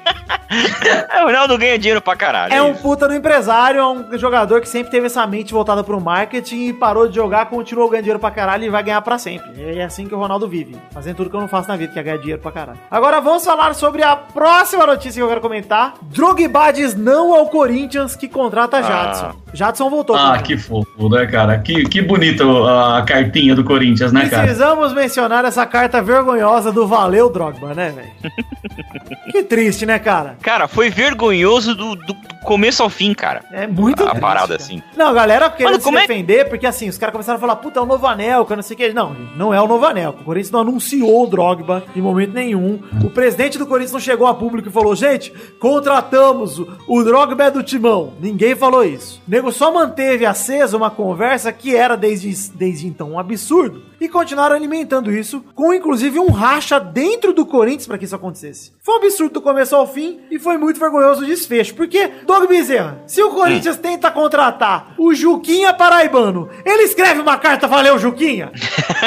o Ronaldo ganha dinheiro pra caralho. é um isso. puta no empresário, é um jogador que sempre teve essa mente voltada pro marketing e parou de jogar, continuou ganhando dinheiro pra caralho e vai ganhar pra sempre. É assim que o Ronaldo vive, fazendo tudo que eu não faço na vida, que é ganhar dinheiro pra caralho. Agora vamos falar sobre a próxima notícia que eu quero comentar. Drogba diz não ao Corinthians que contrata Jadson. Jadson voltou. Ah, que fofo, né, cara? Que, que bonito a cartinha do Corinthians, né, cara? Precisamos mencionar essa carta vergonhosa do Valeu Drogba, né, velho? que triste, né, cara? Cara, foi vergonhoso do, do começo ao fim, cara. É muito A triste, parada, cara. assim. Não, a galera querendo Mano, se é- defender, porque assim, os caras começaram a falar, puta, é o novo anel, que eu não sei o que. Não, não é o novo anel. O Corinthians não anunciou o Drogba em momento nenhum. O presidente do Corinthians não chegou a público e falou, gente, contratamos, o, o Drogba é do timão. Ninguém falou isso. O nego só manteve acesa uma conversa que era desde, desde então um absurdo. E continuaram alimentando isso, com inclusive um racha dentro do Corinthians para que isso acontecesse. Foi um absurdo do começo ao fim e foi muito vergonhoso o desfecho. Porque, Doug Bezerra, se o Corinthians tenta contratar o Juquinha Paraibano, ele escreve uma carta, valeu, Juquinha?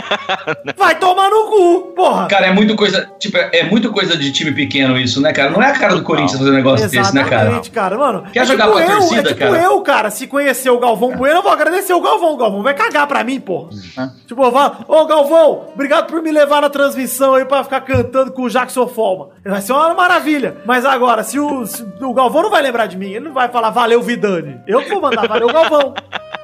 Vai tomar no cu, porra. Cara, é muito coisa. Tipo, é é muito coisa de time pequeno isso, né, cara? Não é a cara do Corinthians fazer um negócio desse, né, cara? Exatamente, cara, mano. Quer jogar tipo pra eu, torcida, é tipo cara? eu, cara, se conhecer o Galvão Bueno, eu vou agradecer o Galvão. O Galvão vai cagar pra mim, porra. Tipo, eu falo, ô Galvão, obrigado por me levar na transmissão aí pra ficar cantando com o Jackson Folma. Vai ser uma maravilha. Mas agora, se o, se o Galvão não vai lembrar de mim, ele não vai falar valeu, Vidani. Eu vou mandar valeu, Galvão.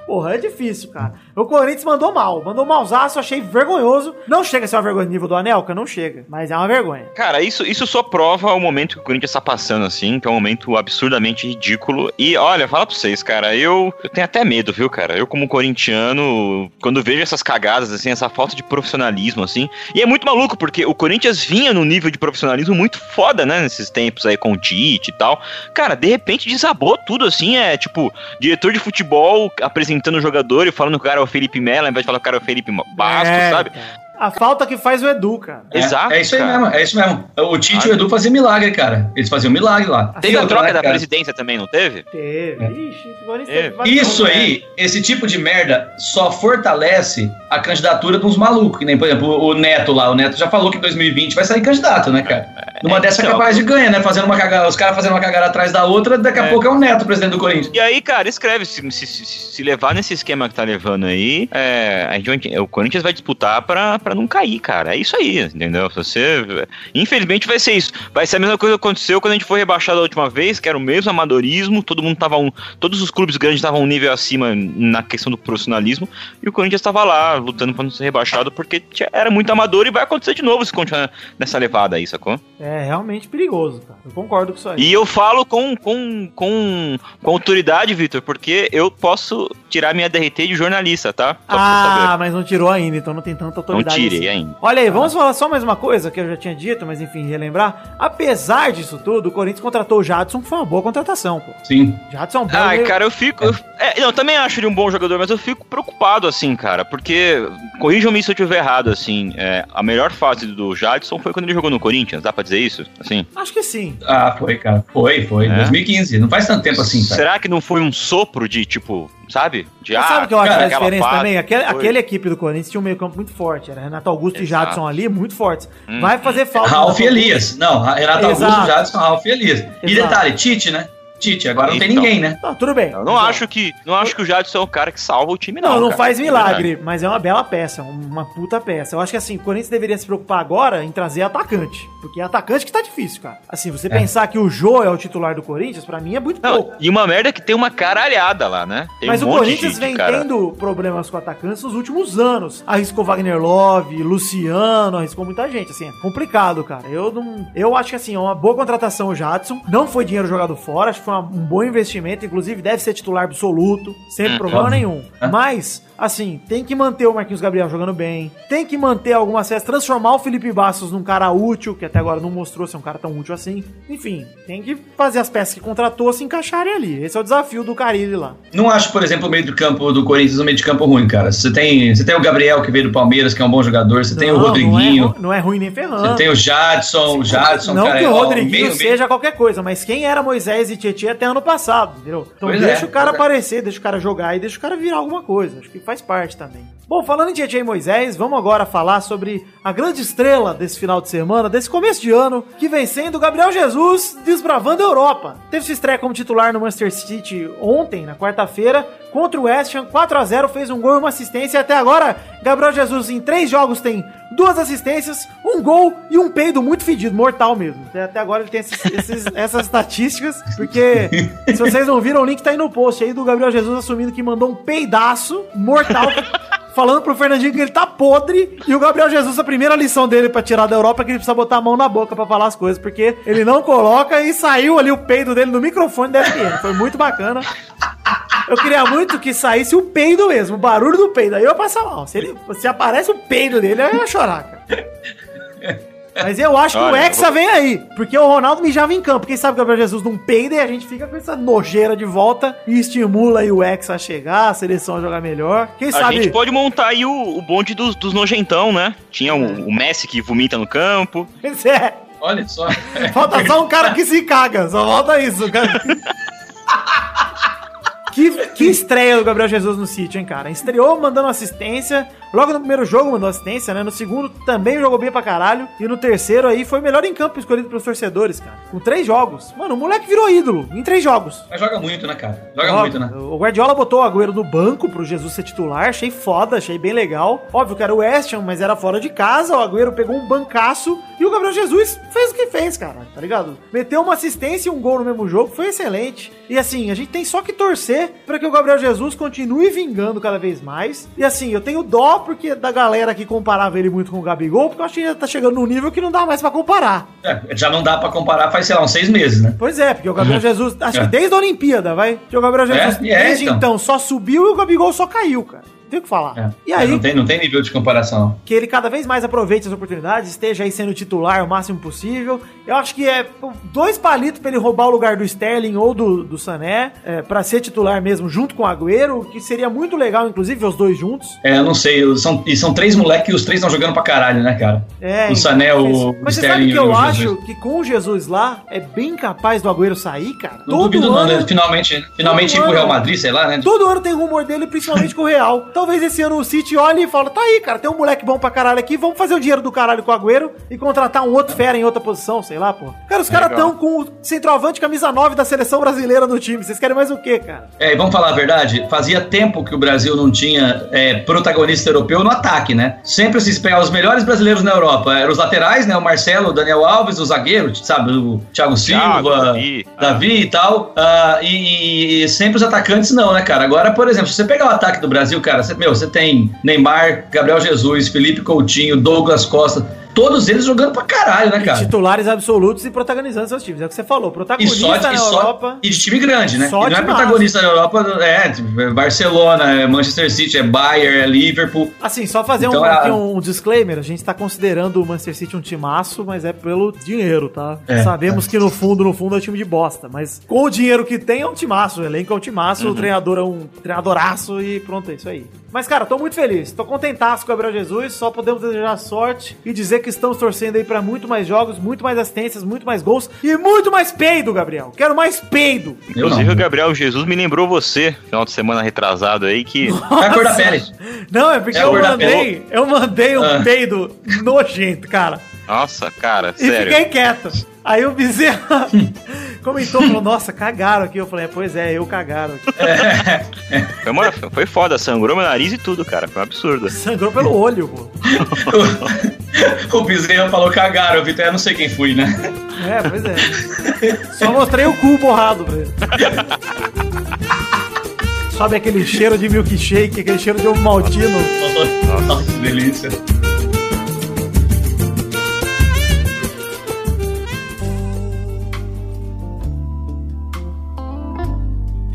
Porra, é difícil, cara. O Corinthians mandou mal. Mandou malzaço, achei vergonhoso. Não chega a ser uma vergonha no nível do Anelca, não chega. Mas é uma vergonha. Cara, isso, isso só prova o momento que o Corinthians tá passando, assim, que é um momento absurdamente ridículo. E olha, fala pra vocês, cara, eu, eu tenho até medo, viu, cara? Eu, como corintiano, quando vejo essas cagadas, assim, essa falta de profissionalismo, assim. E é muito maluco, porque o Corinthians vinha num nível de profissionalismo muito foda, né, nesses tempos aí com o Tite e tal. Cara, de repente desabou tudo, assim, é tipo, diretor de futebol apresentando o jogador e falando que o cara é Felipe Melo, ao invés de falar que o cara é o Felipe Bastos, É, sabe? cara. A falta que faz o Edu, cara. É, Exato, É isso aí cara. mesmo, é isso mesmo. O Tite e o Ah, Edu faziam milagre, cara. Eles faziam milagre lá. Teve E a troca né, da cara? presidência também, não teve? Teve. É. Ixi, Teve. teve Isso jogos, né? aí, esse tipo de merda só fortalece a candidatura dos malucos. Que nem, por exemplo, o Neto lá. O Neto já falou que em 2020 vai sair candidato, né, cara? Numa dessa é então. capaz de ganhar, né? Fazendo uma cagada, os caras fazendo uma cagada atrás da outra, daqui a É. pouco é o Neto, presidente do Corinthians. E aí, cara, escreve, se, se, se- levar nesse esquema que tá levando aí, é, a gente o Corinthians vai disputar pra, pra não cair, cara. É isso aí, entendeu? Você. Infelizmente vai ser isso. Vai ser a mesma coisa que aconteceu quando a gente foi rebaixado a última vez, que era o mesmo amadorismo, todo mundo tava um. Todos os clubes grandes estavam um nível acima na questão do profissionalismo, e o Corinthians tava lá lutando pra não ser rebaixado, porque era muito amador e vai acontecer de novo se continuar nessa levada aí, sacou? É realmente perigoso, cara. Eu concordo com isso aí. E eu falo com, com, com, com autoridade, Vitor, porque eu posso tirar minha DRT de jornalista, tá? Só Ah, mas não tirou ainda, então não tem tanta Não autoridade. tirei assim. ainda. Olha aí, vamos falar só mais uma coisa que eu já tinha dito, mas enfim, relembrar. Apesar disso tudo, o Corinthians contratou o Jadson, que foi uma boa contratação, pô. Sim. Jadson é um belo Ai, meio- cara, eu fico. eu- é, não, eu também acho ele um bom jogador, mas eu fico preocupado, assim, cara, porque. Corrijam-me se eu estiver errado, assim. é, a melhor fase do Jadson foi quando ele jogou no Corinthians, dá pra dizer isso? Assim? Acho que sim. Ah, foi, cara. Foi, foi. É? 2015. Não faz tanto tempo assim, cara. Será que não foi um sopro de, tipo, sabe? De, Mas sabe o que eu acho cara, aquela diferença fase também? Aquele, foi- aquele equipe do Corinthians tinha um meio campo muito forte. Era Renato Augusto e Exato. Jadson ali, muito fortes. Hum. Vai fazer falta. Ralf e Elias. Não, Renato Exato. Augusto, Jadson, Ralf e Elias. E Exato. detalhe, Tite, né? Tite, agora não tem Então. ninguém, né? Não, tudo bem. Eu não acho que não acho que o Jadson é o cara que salva o time, não. Não, não cara. faz É milagre, mas é uma bela peça, uma puta peça. Eu acho que assim, o Corinthians deveria se preocupar agora em trazer atacante, porque é atacante que tá difícil, cara. Assim, você pensar que o Jô é o titular do Corinthians, pra mim é muito Não, pouco. e uma merda é que tem uma caralhada lá, né? Tem Mas um o monte Corinthians de- vem cara. tendo problemas com atacantes nos últimos anos. Arriscou Wagner Love, Luciano, arriscou muita gente. Assim, é complicado, cara. Eu não. Eu acho que assim, é uma boa contratação o Jadson. Não foi dinheiro jogado fora, acho que foi um bom investimento. Inclusive, deve ser titular absoluto, sem Hum, problema óbvio. nenhum. É. Mas, assim, tem que manter o Marquinhos Gabriel jogando bem. Tem que manter algumas peças, transformar o Felipe Bastos num cara útil, que até agora não mostrou ser um cara tão útil assim. Enfim, tem que fazer as peças que contratou se encaixarem ali. Esse é o desafio do Carilli lá. Não acho, por exemplo, o meio do campo do Corinthians um meio de campo ruim, cara. Você tem, você tem o Gabriel, que veio do Palmeiras, que é um bom jogador. Você tem o Não, Rodriguinho. Não é, não é ruim nem ferrando. Você tem o Jadson, o Jadson, não cara. que o ó, Rodriguinho meio- meio- seja qualquer coisa, mas quem era Moisés e Tietchan até ano passado, entendeu? Então Pois deixa é, o cara é. aparecer, deixa o cara jogar e deixa o cara virar alguma coisa. Acho que faz parte também. Bom, falando em e Moisés, vamos agora falar sobre a grande estrela desse final de semana, desse começo de ano, que vem sendo Gabriel Jesus desbravando a Europa. Teve sua estreia como titular no Manchester City ontem, na quarta-feira, contra o West Ham, 4x0, fez um gol e uma assistência. Até agora, Gabriel Jesus em três jogos tem duas assistências, um gol e um peido muito fedido, mortal mesmo. Até, agora ele tem esses- esses- essas estatísticas, porque se vocês não viram, o link tá aí no post aí do Gabriel Jesus assumindo que mandou um peidaço mortal. Falando pro Fernandinho que ele tá podre e o Gabriel Jesus, a primeira lição dele pra tirar da Europa é que ele precisa botar a mão na boca pra falar as coisas, porque ele não coloca e saiu ali o peido dele no microfone da FM. Foi muito bacana. Eu queria muito que saísse o peido mesmo, o barulho do peido. Aí eu passar mal. Se, ele, se aparece o peido dele, eu ia chorar, cara. Mas eu acho que o Olha, Hexa vem aí. Porque o Ronaldo mijava em campo. Quem sabe que o Gabriel Jesus não peida e a gente fica com essa nojeira de volta e estimula aí o Hexa a chegar, a seleção a jogar melhor. Quem A sabe. gente pode montar aí o, o bonde dos, dos nojentão, né? Tinha o, o Messi que vomita no campo. Pois é. Olha só. Falta só um cara que se caga. Só falta isso. cara. Que, que estreia do Gabriel Jesus no City, hein, cara? Estreou mandando assistência. Logo no primeiro jogo mandou assistência, né? No segundo também jogou bem pra caralho. E no terceiro aí foi o melhor em campo escolhido pelos torcedores, cara. Com três jogos. Mano, o moleque virou ídolo em três jogos. Mas joga muito, né, cara? Joga muito, né? O Guardiola botou o Agüero no banco pro Jesus ser titular, achei foda, achei bem legal. Óbvio que era o West Ham, mas era fora de casa, o Agüero pegou um bancaço e o Gabriel Jesus fez o que fez, cara, tá ligado? Meteu uma assistência e um gol no mesmo jogo, foi excelente. E assim, a gente tem só que torcer pra que o Gabriel Jesus continue vingando cada vez mais. E assim, eu tenho dó porque da galera que comparava ele muito com o Gabigol, porque eu acho que ele tá chegando num nível que não dá mais pra comparar. É, já não dá pra comparar faz, sei lá, uns seis meses, né? Pois é, porque o Gabriel Jesus, acho É. que desde a Olimpíada, vai? O Gabriel Jesus, É, é, desde então. então. só subiu e o Gabigol só caiu, cara. Não tem o que falar. É. E aí, Não tem, não tem nível de comparação. que ele cada vez mais aproveite as oportunidades, esteja aí sendo titular o máximo possível. Eu acho que é dois palitos pra ele roubar o lugar do Sterling ou do, do Sané, é, para ser titular mesmo, junto com o Agüero, que seria muito legal, inclusive, ver os dois juntos. É, eu não sei. São, e são três moleques e os três estão jogando pra caralho, né, cara? É, O Sané, o Mas você Sterling sabe que eu o acho Jesus. que com o Jesus lá, é bem capaz do Agüero sair, cara. Não duvido, não, né? Finalmente, finalmente ir pro ano- Real Madrid, sei lá, né? Todo ano tem rumor dele, principalmente com o Real. Talvez esse ano o City olhe e fale: tá aí, cara, tem um moleque bom pra caralho aqui, vamos fazer o dinheiro do caralho com o Agüero e contratar um outro fera em outra posição, sei lá, pô. Cara, os caras tão com o centroavante camisa 9 da seleção brasileira no time. Vocês querem mais o quê, cara? É, e vamos falar a verdade, fazia tempo que o Brasil não tinha é, protagonista europeu no ataque, né? Sempre se espera os melhores brasileiros na Europa. Eram os laterais, né? O Marcelo, o Daniel Alves, o zagueiro, sabe? O Thiago Silva, Thiago, Davi. Davi e tal. Ah, e, e sempre os atacantes não, né, cara? Agora, por exemplo, se você pegar o ataque do Brasil, cara, você, meu, você tem Neymar, Gabriel Jesus, Felipe Coutinho, Douglas Costa, todos eles jogando pra caralho, né, cara? Titulares absolutos e protagonizando seus times. É o que você falou. E Protagonista só, na e, só Europa. e de time grande, né? Só e não é protagonista na Europa, é é Barcelona, é Manchester City, é Bayern, é Liverpool. Assim, só fazer um, Então, é- aqui um disclaimer, a gente tá considerando o Manchester City um timaço, mas é pelo dinheiro, tá? É, Sabemos que no fundo, no fundo é um time de bosta, mas com o dinheiro que tem é um timaço, o elenco é um timaço, Uhum. o treinador é um treinadoraço e pronto, é isso aí. Mas, cara, tô muito feliz, tô contentaço com o Gabriel Jesus, só podemos desejar sorte e dizer que estamos torcendo aí pra muito mais jogos, muito mais assistências, muito mais gols e muito mais peido, Gabriel. Quero mais peido. Inclusive, o Gabriel Jesus me lembrou você, final de semana retrasado aí, que. É a cor da pele. Não, é porque É eu mandei, eu mandei um Ah. peido nojento, cara. Nossa, cara, E sério. fiquei quieto. Aí o Bezerra. comentou, falou, nossa, cagaram aqui. Eu falei, é, pois é, eu cagaram aqui. Foi, uma- foi foda, sangrou meu nariz e tudo, cara. Foi um absurdo. Sangrou pelo olho, pô. o Bezerra falou cagaram, Vitor. Eu não sei quem fui, né? É, pois é. Só mostrei o cu borrado pra ele. Sabe aquele cheiro de milkshake, aquele cheiro de ovo maltino? Nossa, que delícia.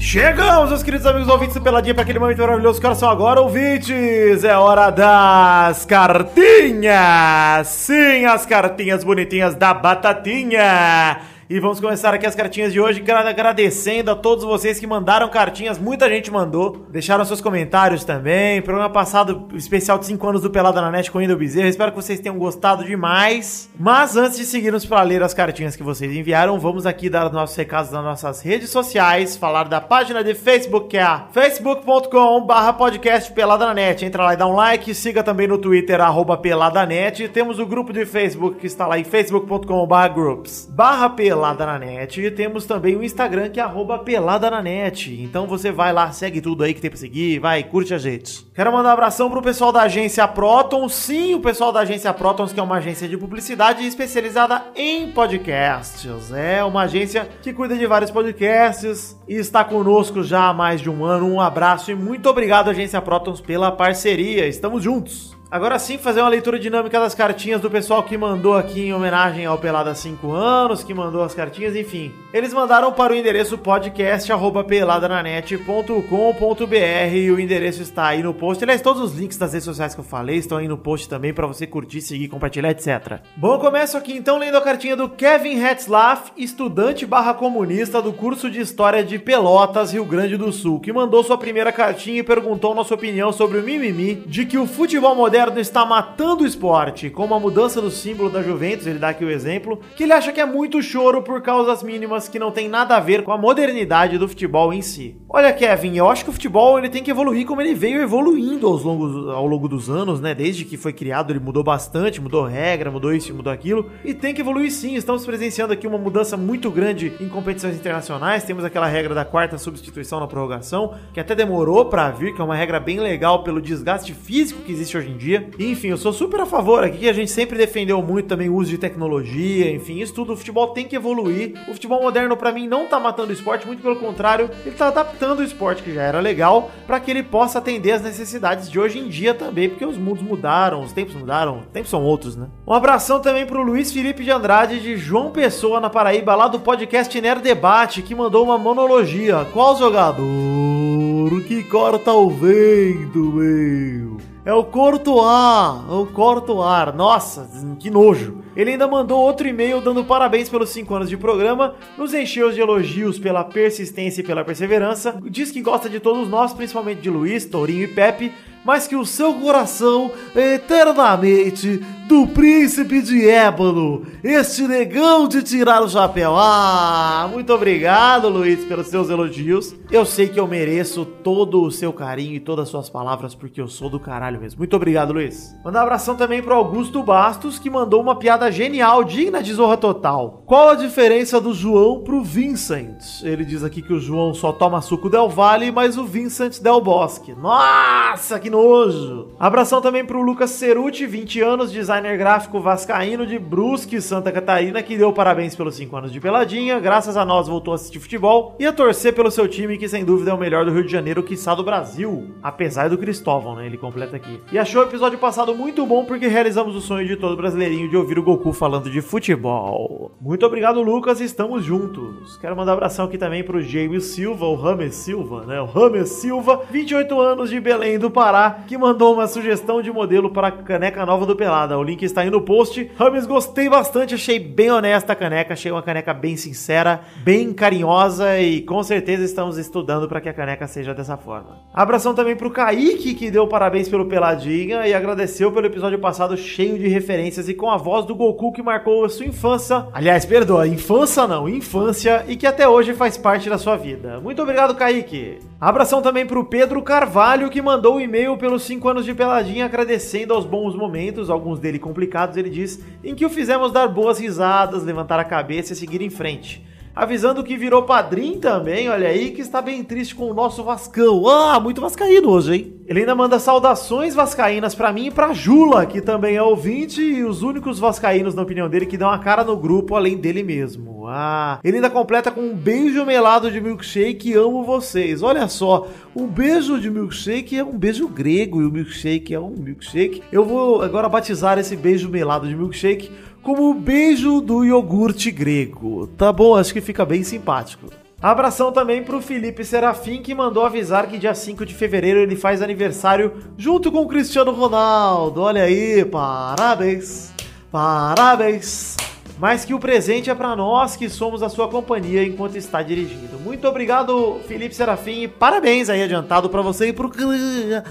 Chegamos, meus queridos amigos ouvintes do Peladinha, para aquele momento maravilhoso que são agora, ouvintes! É hora das cartinhas! Sim, as cartinhas bonitinhas da Batatinha! E vamos começar aqui as cartinhas de hoje, gra- agradecendo a todos vocês que mandaram cartinhas, muita gente mandou, deixaram seus comentários também. Programa passado, especial de 5 anos do Pelada na Net com o Bezerra. Espero que vocês tenham gostado demais. Mas antes de seguirmos para ler as cartinhas que vocês enviaram, vamos aqui dar os nossos recados nas nossas redes sociais, falar da página de Facebook, que é a facebook.com/barra podcast Pelada na Net. Entra lá e dá um like, siga também no Twitter, arroba peladanet. Temos o grupo de Facebook que está lá em facebook.com/barra groups, barra pelada na net. E temos também o Instagram que é arroba pelada na net. Então você vai lá, segue tudo aí que tem pra seguir, vai, curte a gente. Quero mandar um abração pro pessoal da agência Proton. Sim, o pessoal da agência Protons, que é uma agência de publicidade especializada em podcasts. É uma agência que cuida de vários podcasts e está conosco já há mais de um ano. Um abraço e muito obrigado, agência Protons, pela parceria. Estamos juntos. Agora sim, fazer uma leitura dinâmica das cartinhas do pessoal que mandou aqui em homenagem ao Pelada 5 anos, que mandou as cartinhas, enfim. Eles mandaram para o endereço podcast@peladananet.com.br e o endereço está aí no post. Aliás, todos os links das redes sociais que eu falei estão aí no post também para você curtir, seguir, compartilhar, etc. Bom, começo aqui então lendo a cartinha do Kevin Hetzlaff, estudante barra comunista do curso de História de Pelotas, Rio Grande do Sul, que mandou sua primeira cartinha e perguntou nossa opinião sobre o mimimi de que o futebol moderno está matando o esporte, como a mudança do símbolo da Juventus, ele dá aqui o exemplo, que ele acha que é muito choro por causas mínimas que não tem nada a ver com a modernidade do futebol em si. Olha, Kevin, eu acho que o futebol ele tem que evoluir como ele veio evoluindo aos longos, ao longo dos anos, né? Desde que foi criado, ele mudou bastante, mudou regra, mudou isso, mudou aquilo, e tem que evoluir sim. Estamos presenciando aqui uma mudança muito grande em competições internacionais. Temos aquela regra da quarta substituição na prorrogação, que até demorou pra vir, que é uma regra bem legal pelo desgaste físico que existe hoje em dia. E, enfim, eu sou super a favor aqui, que a gente sempre defendeu muito também o uso de tecnologia, enfim, isso tudo, o futebol tem que evoluir. O futebol moderno, pra mim, não tá matando o esporte, muito pelo contrário, ele tá adaptando o esporte, que já era legal, pra que ele possa atender as necessidades de hoje em dia também, porque os mundos mudaram, os tempos mudaram, os tempos são outros, né? Um abração também pro Luiz Felipe de Andrade, de João Pessoa, na Paraíba, lá do podcast Nerd Debate, que mandou uma monologia. Qual jogador que corta o vento, meu? É o Cortoar, é o Cortoar. Nossa, que nojo. Ele ainda mandou outro e-mail dando parabéns pelos 5 anos de programa, nos encheu de elogios pela persistência e pela perseverança, diz que gosta de todos nós, principalmente de Luiz, Tourinho e Pepe, mas que o seu coração é eternamente do príncipe de ébano, este negão de tirar o chapéu. Ah, muito obrigado, Luiz, pelos seus elogios. Eu sei que eu mereço todo o seu carinho e todas as suas palavras, porque eu sou do caralho mesmo. Muito obrigado, Luiz. Mandar um abração também pro Augusto Bastos, que mandou uma piada genial, digna de zorra total. Qual a diferença do João pro Vincent? Ele diz aqui que o João só toma suco Del Valle, mas o Vincent Del Bosque. Nossa, que nojo! Abração também pro Lucas Ceruti, 20 anos, designer gráfico vascaíno de Brusque, Santa Catarina, que deu parabéns pelos 5 anos de peladinha. Graças a nós voltou a assistir futebol e a torcer pelo seu time, que sem dúvida é o melhor do Rio de Janeiro, quiçá do Brasil. Apesar do Cristóvão, né? Ele completa aqui. E achou o episódio passado muito bom porque realizamos o sonho de todo brasileirinho de ouvir o Goku falando de futebol. Muito obrigado, Lucas, estamos juntos. Quero mandar abração aqui também pro James Silva, o Rames Silva, né? O Rames Silva, 28 anos de Belém do Pará, que mandou uma sugestão de modelo para a caneca nova do Pelada. O link está aí no post. Rames, gostei bastante, achei bem honesta a caneca, achei uma caneca bem sincera, bem carinhosa e com certeza estamos estudando para que a caneca seja dessa forma. Abração também pro Kaique, que deu parabéns pelo Peladinha e agradeceu pelo episódio passado cheio de referências e com a voz do Goku que marcou a sua infância. Aliás, perdoa, infância não, infância e que até hoje faz parte da sua vida. Muito obrigado, Kaique. Abração também pro Pedro Carvalho, que mandou um e-mail pelos 5 anos de Peladinha agradecendo aos bons momentos, alguns dele complicados, ele diz, em que o fizemos dar boas risadas, levantar a cabeça e seguir em frente. Avisando que virou padrinho também, olha aí, que está bem triste com o nosso Vascão. Ah, muito vascaíno hoje, hein? Ele ainda manda saudações vascaínas pra mim e pra Jula, que também é ouvinte e os únicos vascaínos, na opinião dele, que dão a cara no grupo além dele mesmo. Ah, ele ainda completa com um beijo melado de milkshake, amo vocês. Olha só, um beijo de milkshake é um beijo grego e o milkshake é um milkshake. Eu vou agora batizar esse beijo melado de milkshake como o beijo do iogurte grego. Tá bom? Acho que fica bem simpático. Abração também pro Felipe Serafim, que mandou avisar que dia 5 de fevereiro ele faz aniversário junto com o Cristiano Ronaldo. Olha aí, parabéns, parabéns. Mas que o presente é para nós que somos a sua companhia enquanto está dirigindo. Muito obrigado, Felipe Serafim, e parabéns aí adiantado para você e pro Cristiano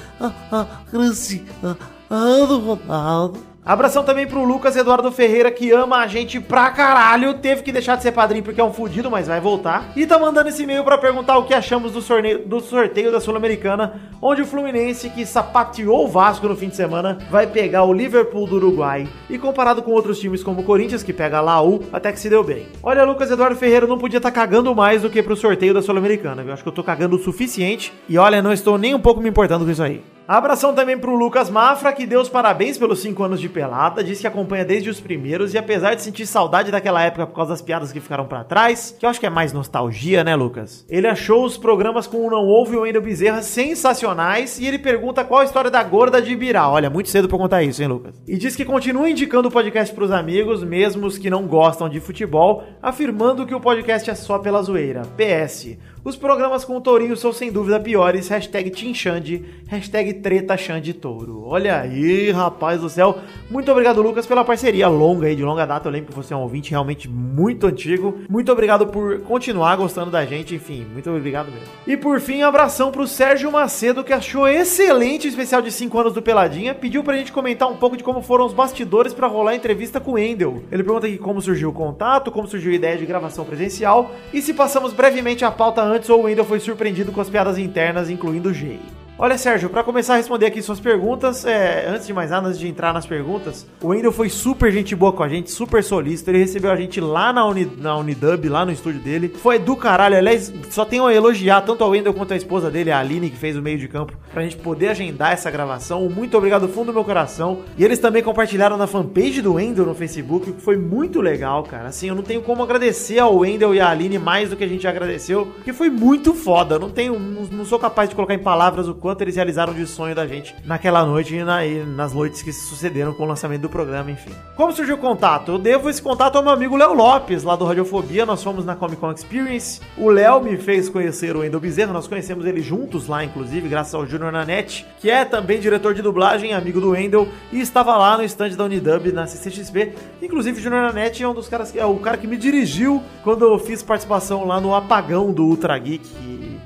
Ronaldo. Abração também pro Lucas Eduardo Ferreira, que ama a gente pra caralho. Teve que deixar de ser padrinho porque é um fudido, mas vai voltar. E tá mandando esse e-mail pra perguntar o que achamos do sorteio, do sorteio da Sul-Americana, onde o Fluminense, que sapateou o Vasco no fim de semana, vai pegar o Liverpool do Uruguai. E comparado com outros times como o Corinthians, que pega a Laú, até que se deu bem. Olha, Lucas Eduardo Ferreira não podia estar tá cagando mais do que pro sorteio da Sul-Americana, viu? Acho que eu tô cagando o suficiente. E olha, não estou nem um pouco me importando com isso aí. Abração também pro Lucas Mafra, que deu os parabéns pelos 5 anos de pelada, disse que acompanha desde os primeiros e apesar de sentir saudade daquela época por causa das piadas que ficaram para trás, que eu acho que é mais nostalgia, né, Lucas? Ele achou os programas com o Não Ouve e o Wendel Bezerra sensacionais e ele pergunta qual a história da gorda de Ibirá. Olha, muito cedo pra contar isso, hein, Lucas? E diz que continua indicando o podcast pros amigos, mesmo os que não gostam de futebol, afirmando que o podcast é só pela zoeira. PS. Os programas com o Tourinho são sem dúvida piores. Hashtag Team Xande, hashtag Treta Xande Touro. Olha aí, rapaz do céu. Muito obrigado, Lucas, pela parceria longa aí, de longa data. Eu lembro que você é um ouvinte realmente muito antigo. Muito obrigado por continuar gostando da gente. Enfim, muito obrigado mesmo. E por fim, abração pro Sérgio Macedo, que achou excelente o especial de 5 anos do Peladinha. Pediu pra gente comentar um pouco de como foram os bastidores para rolar a entrevista com o Endel. Ele pergunta aqui como surgiu o contato, como surgiu a ideia de gravação presencial e se passamos brevemente a pauta antes ou o Wendell foi surpreendido com as piadas internas, incluindo o Jay. Olha, Sérgio, para começar a responder aqui suas perguntas, é, antes de mais nada, antes de entrar nas perguntas, o Wendel foi super gente boa com a gente, super solícito. Ele recebeu a gente lá na, Uni, na Unidub, lá no estúdio dele. Foi do caralho. Aliás, só tenho a elogiar tanto ao Wendel quanto a esposa dele, a Aline, que fez o meio de campo, pra gente poder agendar essa gravação. Muito obrigado do fundo do meu coração. E eles também compartilharam na fanpage do Wendel no Facebook, que foi muito legal, cara. Assim, eu não tenho como agradecer ao Wendel e a Aline mais do que a gente já agradeceu, porque foi muito foda. Não tenho, não, não sou capaz de colocar em palavras o quanto eles realizaram de sonho da gente naquela noite e, na, e nas noites que se sucederam com o lançamento do programa, enfim. Como surgiu o contato? Eu devo esse contato ao meu amigo Léo Lopes, lá do Radiofobia. Nós fomos na Comic Con Experience. O Léo me fez conhecer o Endo Bezerra. Nós conhecemos ele juntos lá, inclusive, graças ao Júnior Nanete, que é também diretor de dublagem, amigo do Wendel, e estava lá no stand da Unidub na CCXP. Inclusive, o Júnior Nanete é um dos caras que é o cara que me dirigiu quando eu fiz participação lá no apagão do Ultra Geek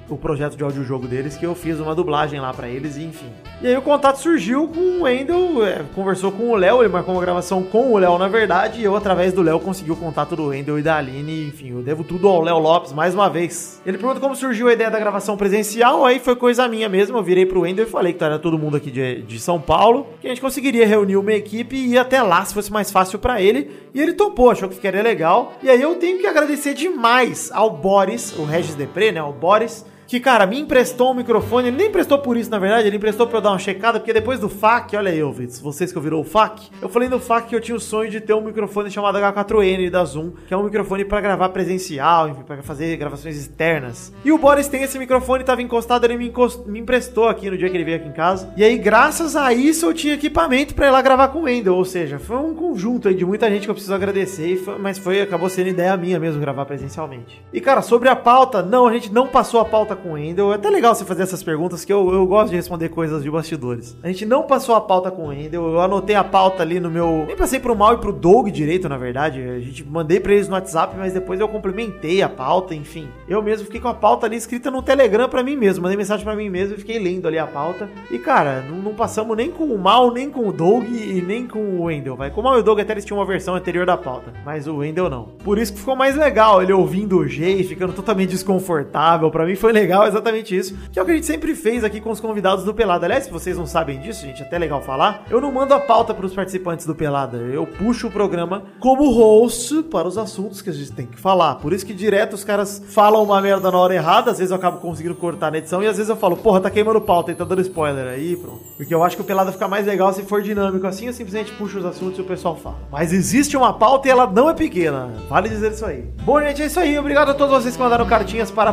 o projeto de audiojogo deles, que eu fiz uma dublagem lá para eles, e enfim. E aí o contato surgiu com o Wendel, é, conversou com o Léo, ele marcou uma gravação com o Léo, na verdade, e eu, através do Léo, consegui o contato do Wendel e da Aline, enfim, eu devo tudo ao Léo Lopes, mais uma vez. Ele pergunta como surgiu a ideia da gravação presencial, aí foi coisa minha mesmo, eu virei pro Wendel e falei que era todo mundo aqui de, de São Paulo, que a gente conseguiria reunir uma equipe e ir até lá, se fosse mais fácil para ele, e ele topou, achou que ficaria legal, e aí eu tenho que agradecer demais ao Boris, o Regis Depre, né, o Boris, que, cara, me emprestou um microfone. Ele nem emprestou por isso, na verdade. Ele emprestou pra eu dar uma checada, porque depois do FAC, olha aí, ouvintes, vocês que ouviram o FAC, eu falei no FAC que eu tinha o sonho de ter um microfone chamado H4N da Zoom, que é um microfone para gravar presencial, enfim, pra fazer gravações externas. E o Boris tem esse microfone, tava encostado, ele me, encost... me emprestou aqui no dia que ele veio aqui em casa. E aí, graças a isso, eu tinha equipamento para ir lá gravar com o Wendel. Ou seja, foi um conjunto aí de muita gente que eu preciso agradecer, foi... mas foi, acabou sendo ideia minha mesmo gravar presencialmente. E, cara, sobre a pauta, não, a gente não passou a pauta com o Wendel. É até legal você fazer essas perguntas, que eu, eu gosto de responder coisas de bastidores. A gente não passou a pauta com o Wendel, eu anotei a pauta ali no meu. Nem passei pro Mal e pro Doug direito, na verdade. A gente mandei pra eles no WhatsApp, mas depois eu complementei a pauta, enfim. Eu mesmo fiquei com a pauta ali escrita no Telegram pra mim mesmo. Mandei mensagem pra mim mesmo e fiquei lendo ali a pauta. E, cara, não, não passamos nem com o Mal, nem com o Doug e nem com o Wendel, vai. Com o Mal e o Doug até eles tinham uma versão anterior da pauta, mas o Wendel não. Por isso que ficou mais legal ele ouvindo o G e ficando totalmente desconfortável. Pra mim foi legal legal é exatamente isso, que é o que a gente sempre fez aqui com os convidados do Pelada. Aliás, se vocês não sabem disso, gente, é até legal falar, eu não mando a pauta para os participantes do Pelada, eu puxo o programa como host para os assuntos que a gente tem que falar. Por isso que direto os caras falam uma merda na hora errada, às vezes eu acabo conseguindo cortar na edição e às vezes eu falo, porra, tá queimando pauta e tá dando spoiler aí, pronto. Porque eu acho que o Pelada fica mais legal se for dinâmico assim, eu simplesmente puxo os assuntos e o pessoal fala. Mas existe uma pauta e ela não é pequena, vale dizer isso aí. Bom, gente, é isso aí. Obrigado a todos vocês que mandaram cartinhas para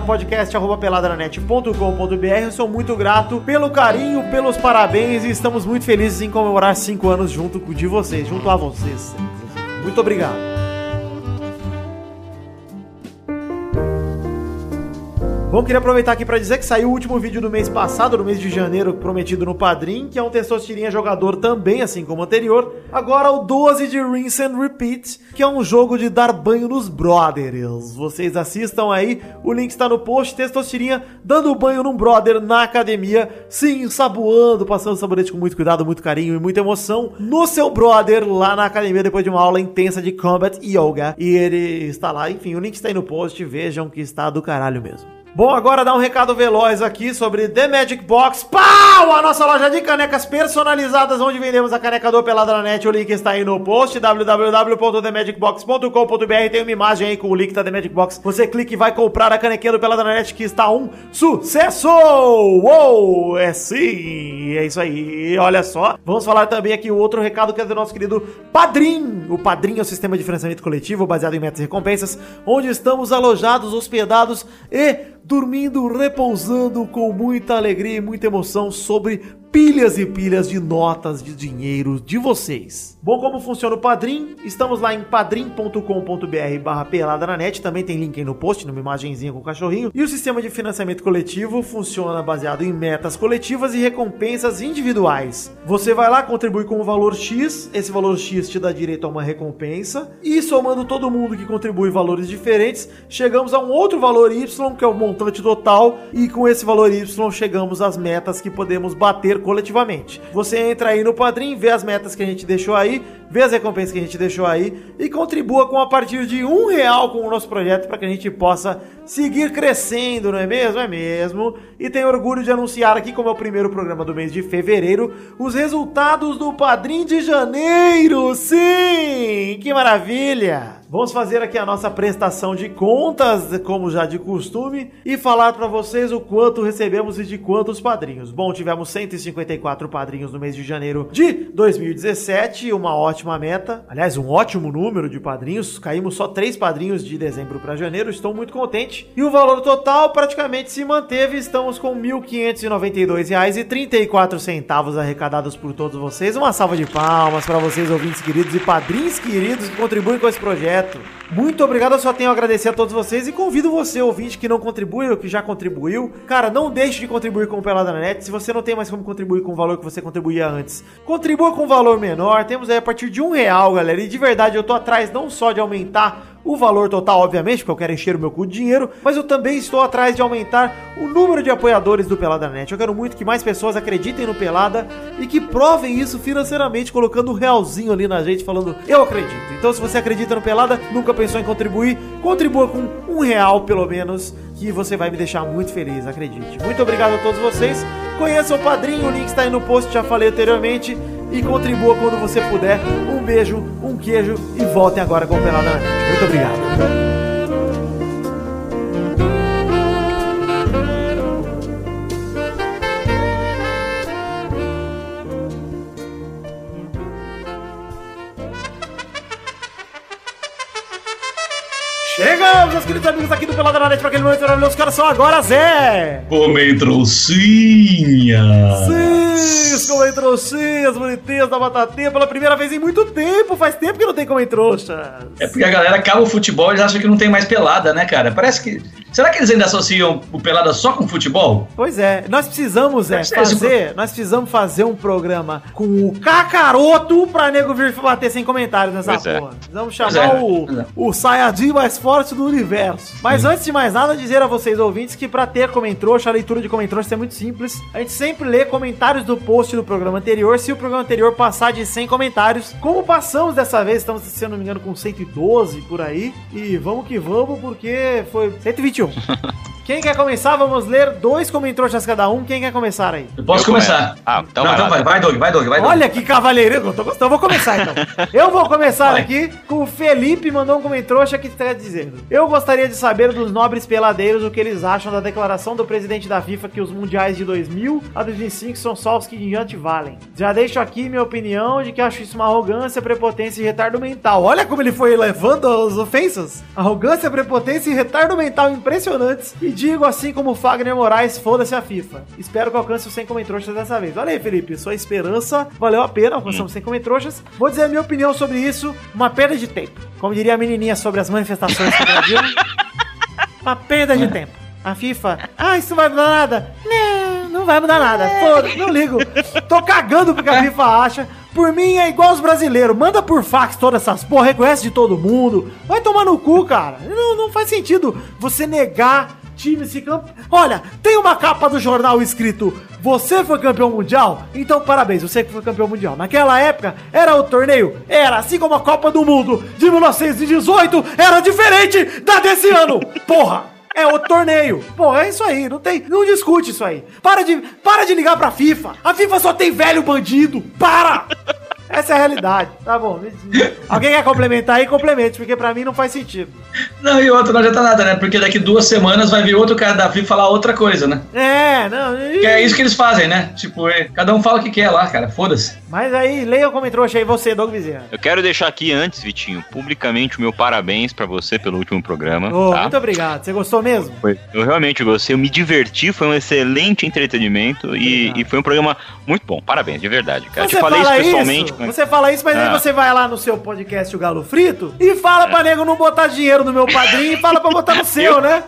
podcast.peladranet.com.br. Eu sou muito grato pelo carinho, pelos parabéns e estamos muito felizes em comemorar cinco anos junto de vocês, junto a vocês. Muito obrigado. Bom, queria aproveitar aqui para dizer que saiu o último vídeo do mês passado, do mês de janeiro, prometido no Padrim, que é um Testosterinha jogador também, assim como o anterior. Agora o 12 de Rinse and Repeat, que é um jogo de dar banho nos brothers. Vocês assistam aí, o link está no post, Testosterinha dando banho num brother na academia, sim, saboando, passando sabonete com muito cuidado, muito carinho e muita emoção, no seu brother lá na academia depois de uma aula intensa de Combat Yoga. E ele está lá, enfim, o link está aí no post, vejam que está do caralho mesmo. Bom, agora dá um recado veloz aqui sobre The Magic Box. Pau! A nossa loja de canecas personalizadas, onde vendemos a caneca do Pelada na Net. O link está aí no post, www.themagicbox.com.br. Tem uma imagem aí com o link da The Magic Box. Você clica e vai comprar a canequinha do Pelada na Net, que está um sucesso! Uou! É sim! É isso aí. Olha só. Vamos falar também aqui o outro recado que é do nosso querido Padrim. O Padrim é o sistema de financiamento coletivo baseado em metas e recompensas, onde estamos alojados, hospedados e dormindo, repousando com muita alegria e muita emoção sobre pilhas e pilhas de notas de dinheiro de vocês. Bom, como funciona o Padrim? Estamos lá em padrim.com.br barra pelada na net, também tem link aí no post, numa imagenzinha com o cachorrinho. E o sistema de financiamento coletivo funciona baseado em metas coletivas e recompensas individuais. Você vai lá, contribui com o valor X, esse valor X te dá direito a uma recompensa, e somando todo mundo que contribui valores diferentes, chegamos a um outro valor Y, que é o montante total, e com esse valor Y chegamos às metas que podemos bater coletivamente. Você entra aí no Padrim, vê as metas que a gente deixou aí, vê as recompensas que a gente deixou aí e contribua com a partir de um real com o nosso projeto para que a gente possa seguir crescendo, não é mesmo? É mesmo. E tenho orgulho de anunciar aqui, como é o primeiro programa do mês de fevereiro, os resultados do Padrim de janeiro. Sim! Que maravilha! Vamos fazer aqui a nossa prestação de contas, como já de costume, e falar para vocês o quanto recebemos e de quantos padrinhos. Bom, tivemos 154 padrinhos no mês de janeiro de 2017, uma ótima meta. Aliás, um ótimo número de padrinhos. Caímos só três padrinhos de dezembro para janeiro, estou muito contente. E o valor total praticamente se manteve, estamos com R$ 1.592,34 arrecadados por todos vocês. Uma salva de palmas para vocês, ouvintes queridos e padrinhos queridos que contribuem com esse projeto. Muito obrigado, eu só tenho a agradecer a todos vocês e convido você, ouvinte, que não contribui ou que já contribuiu. Cara, não deixe de contribuir com o Pelada na Net. Se você não tem mais como contribuir com o valor que você contribuía antes, contribua com um valor menor. Temos aí a partir de um real, galera. E de verdade, eu tô atrás não só de aumentar o valor total, obviamente, porque eu quero encher o meu cu de dinheiro, mas eu também estou atrás de aumentar o número de apoiadores do Pelada Net. Eu quero muito que mais pessoas acreditem no Pelada e que provem isso financeiramente, colocando um realzinho ali na gente, falando eu acredito. Então, se você acredita no Pelada, nunca pensou em contribuir, contribua com um real pelo menos, que você vai me deixar muito feliz, acredite. Muito obrigado a todos vocês. Conheça o padrinho, o link está aí no post, já falei anteriormente. E contribua quando você puder. Um beijo, um queijo e voltem agora com o Pelada na Net. Muito obrigado. Chegamos, meus queridos amigos aqui do Pelada na Net, para aquele momento maravilhoso. Os caras são agora Zé! Comem trouxinha. Sim, comem trouxinhas, bonitinhas da batatinha pela primeira vez em muito tempo. Faz tempo que não tem comem trouxa. É porque a galera acaba o futebol e eles acham que não tem mais pelada, né, cara? Parece que. Será que eles ainda associam o pelada só com futebol? Pois é, nós precisamos é, esse fazer, nós precisamos fazer um programa com o Cacaroto pra nego vir bater sem comentários nessa Pois é. porra. Vamos Pois chamar é, o, é. o Sayajin mais forte do universo. Mas antes de mais nada, dizer a vocês ouvintes que pra ter comentrouxa, a leitura de comentrouxa é muito simples. A gente sempre lê comentários do post do programa anterior. Se o programa anterior passar de 100 comentários, como passamos dessa vez, estamos, se eu não me engano, com 112 por aí. E vamos que vamos, porque foi 121. Quem quer começar? Vamos ler dois comentários cada um. Quem quer começar aí? Eu posso Eu começar. começo. Ah, então Não, vai então vai, vai, Doug, vai, Doug, vai, Doug. Olha que cavalheirismo, eu tô gostando. Eu vou começar então. Eu vou começar Vai. aqui com o Felipe, mandou um comentário que está dizendo. Eu gostaria de saber dos nobres peladeiros o que eles acham da declaração do presidente da FIFA que os mundiais de 2000 a 2005 são só os que em diante valem. Já deixo aqui minha opinião de que acho isso uma arrogância, prepotência e retardo mental. Olha como ele foi levando as ofensas. Arrogância, prepotência e retardo mental impressionantes. E digo assim como o Fagner Moraes, foda-se a FIFA. Espero que alcance os 100 comentroxas dessa vez. Olha aí, Felipe, sua esperança valeu a pena, alcançamos 100 comentroxas. Vou dizer a minha opinião sobre isso, uma perda de tempo. Como diria a menininha sobre as manifestações do Brasil, uma perda de tempo. A FIFA, ah, isso não vai mudar nada. Não, não vai mudar nada. Foda, não ligo. Tô cagando porque a FIFA acha. Por mim é igual os brasileiros. Manda por fax todas essas porra, reconhece de todo mundo. Vai tomar no cu, cara. Não, não faz sentido você negar time se. Olha, tem uma capa do jornal escrito Você foi campeão mundial? Então parabéns, você que foi campeão mundial. Naquela época, era o torneio? Era, assim como a Copa do Mundo de 1918 era diferente da desse ano. Porra! É o torneio. Pô, é isso aí. Não tem. Não discute isso aí. Para de, para de ligar pra FIFA. A FIFA só tem velho bandido. Para! Essa é a realidade. Tá bom. Alguém quer complementar aí? Complemente, porque pra mim não faz sentido. Não, e outra não adianta nada, né? Porque daqui duas semanas vai vir outro cara da FIFA falar outra coisa, né? É, não. Que é isso que eles fazem, né? Tipo, é, cada um fala o que quer lá, cara. Foda-se. Mas aí, leia como entrou aí você, Doug Bezerra. Eu quero deixar aqui antes, Vitinho, publicamente o meu parabéns pra você pelo último programa. Ô, tá? Muito obrigado. Você gostou mesmo? Foi. Eu realmente gostei, eu me diverti, foi um excelente entretenimento e, e foi um programa muito bom. Parabéns, de verdade. Cara. Você Te falei isso fala pessoalmente. isso, mas- você fala isso, mas aí Ah. você vai lá no seu podcast O Galo Frito e fala pra nego não botar dinheiro no meu padrinho e fala pra botar no seu, né?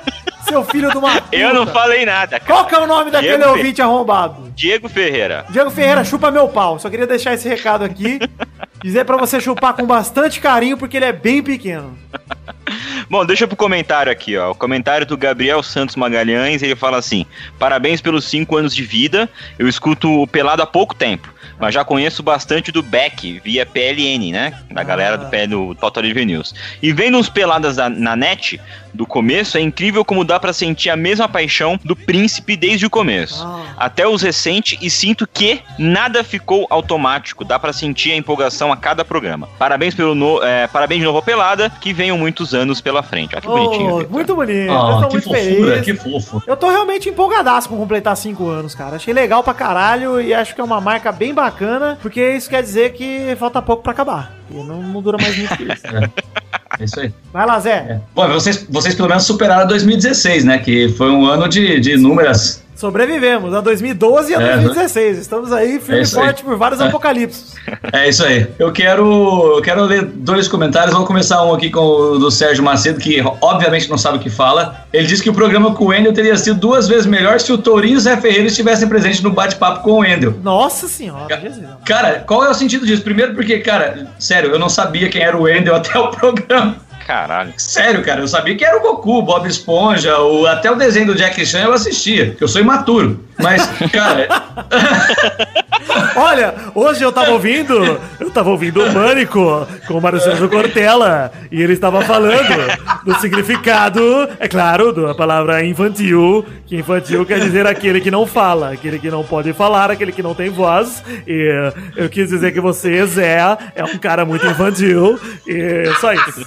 Seu filho de uma puta. Eu não falei nada, cara. Qual que é o nome daquele Diego Fe- ouvinte arrombado? Diego Ferreira. Diego Ferreira, chupa meu pau. Só queria deixar esse recado aqui. Dizer pra você chupar com bastante carinho, porque ele é bem pequeno. Bom, deixa pro comentário aqui, ó. O comentário do Gabriel Santos Magalhães, ele fala assim: Parabéns pelos cinco anos de vida. Eu escuto o Pelado há pouco tempo, mas já conheço bastante do Beck via PLN, né? Da galera do, P- do Total Live News. E vendo uns peladas da- na net do começo, é incrível como dá pra sentir a mesma paixão do príncipe desde o começo. Ah. Até os recentes, e sinto que nada ficou automático. Dá pra sentir a empolgação a cada programa. Parabéns pelo no, é, parabéns de novo Pelada, que venham muitos anos pela frente. Olha que bonitinho. Oh, Vitor. muito bonito. eu Ah, tô que muito fofura, feliz. que fofo. Eu tô realmente empolgadaço com completar 5 anos, cara. Achei legal pra caralho e acho que é uma marca bem bacana, porque isso quer dizer que falta pouco pra acabar. E não, não dura mais muito que isso. É isso aí. Vai lá, Zé. É. Bom, vocês, vocês pelo menos superaram 2016, né? Que foi um ano de, de inúmeras. Sobrevivemos a 2012 e a É, 2016. Estamos aí firme É e isso aí. forte por vários É. apocalipses. É isso aí. Eu quero, eu quero ler dois comentários. Vou começar um aqui com o do Sérgio Macedo, que obviamente não sabe o que fala. Ele disse que o programa com o Wendel teria sido duas vezes melhor se o Tourinho e o Zé Ferreira estivessem presentes no bate-papo com o Wendel. Nossa senhora, Jesus. Cara, qual é o sentido disso? Primeiro porque, cara, sério, eu não sabia quem era o Wendel até o programa. Caralho. Sério, cara, eu sabia que era o Goku, o Bob Esponja, o, até o desenho do Jack Chan eu assistia, porque eu sou imaturo. Mas, cara, Olha, hoje eu tava ouvindo, eu tava ouvindo o Pânico com o Marcelo Cortella e ele estava falando do significado, é claro, da palavra infantil, que infantil quer dizer aquele que não fala, aquele que não pode falar, aquele que não tem voz. E eu quis dizer que você, Zé, é um cara muito infantil e só isso.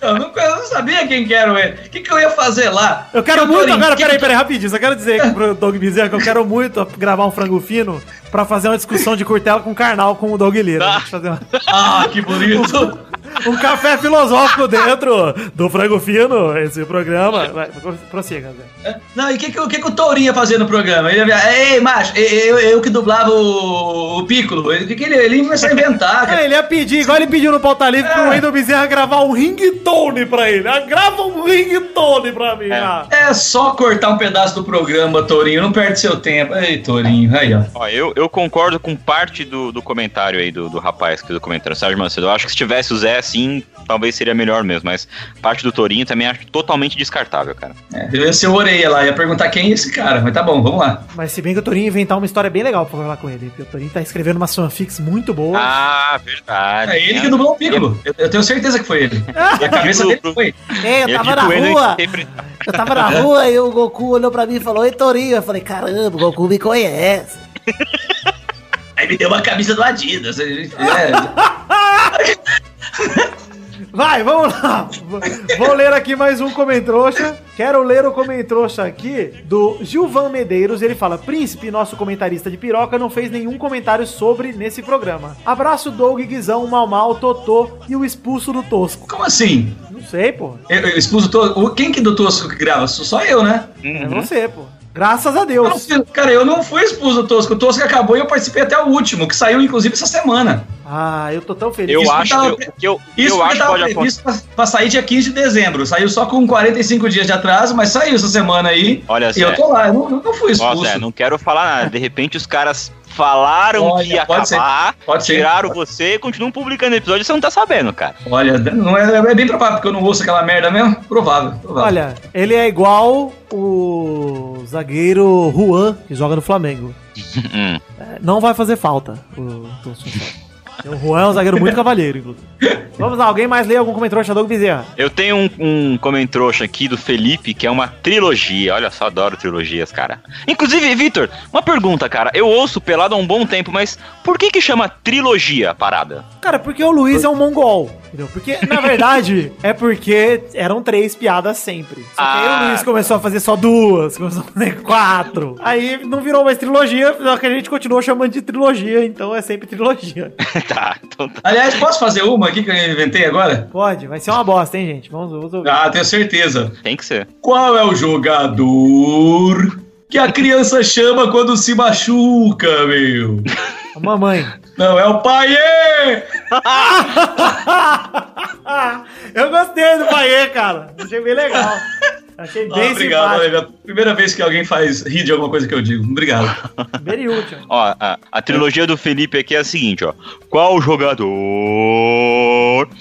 Eu, nunca, eu não sabia quem que era o Wendel. O que, que eu ia fazer lá? Eu quero muito agora, peraí, peraí, rapidinho. Só quero dizer pro Doug Bezerra que eu quero muito gravar um frango fino pra fazer uma discussão de Cortella com Carnal com o Doug Lira. Fazer uma- Ah, que bonito. um café filosófico dentro do frango fino, esse programa. Vai, prossiga, Zé. Não, e o que, que, o que, que o Tourinho ia fazer no programa? Ele ia, ei, macho, eu, eu que dublava o, o Piccolo. O que, que ele, ele ia começar a inventar, É, cara? ele ia pedir, igual ele pediu no Pauta Livre, pro É. Wendel Bezerra gravar um ringtone pra ele. Ah, Grava um ringtone pra mim. ah. É só cortar um pedaço do programa, Tourinho. Não perde seu tempo. Ei, Tourinho, aí, ó. Ó, eu, eu concordo com parte do, do comentário aí do, do rapaz que do comentário, Sérgio Macedo. Eu acho que se tivesse o Zé, sim, assim, talvez seria melhor mesmo. Mas parte do Torinho também acho totalmente descartável, cara. É, eu ia ser o orelha lá, ia perguntar quem é esse cara, mas tá bom, vamos lá. Mas se bem que o Torinho inventar uma história bem legal pra falar com ele. Porque o Torinho tá escrevendo umas fanfics muito boas. Ah, verdade. É ele que dublou o Piccolo. Eu, eu tenho certeza que foi ele. E a cabeça dele foi. É, eu tava na rua. Eu tava na rua e o Goku olhou pra mim e falou, Oi, Torinho. Eu falei, caramba, o Goku me conhece. Aí me deu uma camisa do Adidas. É, Vai, vamos lá. Vou ler aqui mais um comentrouxa. Quero ler o comentrouxa aqui do Gilvan Medeiros. Ele fala: Príncipe, nosso comentarista de piroca, não fez nenhum comentário sobre nesse programa. Abraço, Doug, Guizão, Mal Mal, Totô e o expulso do Tosco. como assim? Não sei, pô. Eu, eu expus o Tosco. Quem que do Tosco que grava? Sou só eu, né? É Uhum. você, pô. Graças a Eu Deus. não fui- cara, eu não fui expulso do Tosco. O Tosco acabou e eu participei até o último, que saiu inclusive essa semana. Ah, eu tô tão feliz. Eu Isso acho tava- eu- que eu, Isso eu acho que tava pode acontecer. pra, pra sair dia 15 de dezembro. Saiu só com 45 dias de atraso, mas saiu essa semana aí. Olha, e Zé. eu tô lá, eu não, eu não fui Ó, expulso. Zé, não quero falar nada. De repente os caras falaram Olha, que ia pode ser. acabar, Pode ser. tiraram você e continuam publicando episódio você não tá sabendo, cara. Olha, não é, é bem provável, porque eu não ouço aquela merda mesmo. Provável, provável. Olha, ele é igual o zagueiro Juan, que joga no Flamengo. Hum. É, Não vai fazer falta o Tosco. O Juan é um zagueiro muito cavalheiro, inclusive. Vamos lá, alguém mais lê algum comentário Doug Bezerra? Eu tenho um, um comentrouxa aqui do Felipe, que é uma trilogia. Olha só, adoro trilogias, cara. Inclusive, Vitor, uma pergunta, cara. Eu ouço pelado há um bom tempo, mas por que que chama trilogia a parada? Cara, porque o Luiz é um mongol, entendeu? Porque, na verdade, é porque eram três piadas sempre. Só que aí Ah. o Luiz começou a fazer só duas, começou a fazer quatro. Aí não virou mais trilogia, só que a gente continuou chamando de trilogia, então é sempre trilogia. tá, então tá. Aliás, posso fazer uma aqui que eu inventei agora? Pode, vai ser uma bosta, hein, gente? Vamos, vamos ouvir. Ah, tenho certeza. Tem que ser. Qual é o jogador que a criança chama quando se machuca, meu? A mamãe. Não, é o pai! Eu gostei do Paiê, cara. Achei bem legal. Achei Ah, bem obrigado, simpático. Primeira vez que alguém faz rir de alguma coisa que eu digo. Obrigado. Bem útil. Ó, a, a trilogia do Felipe aqui é a seguinte, ó. Qual jogador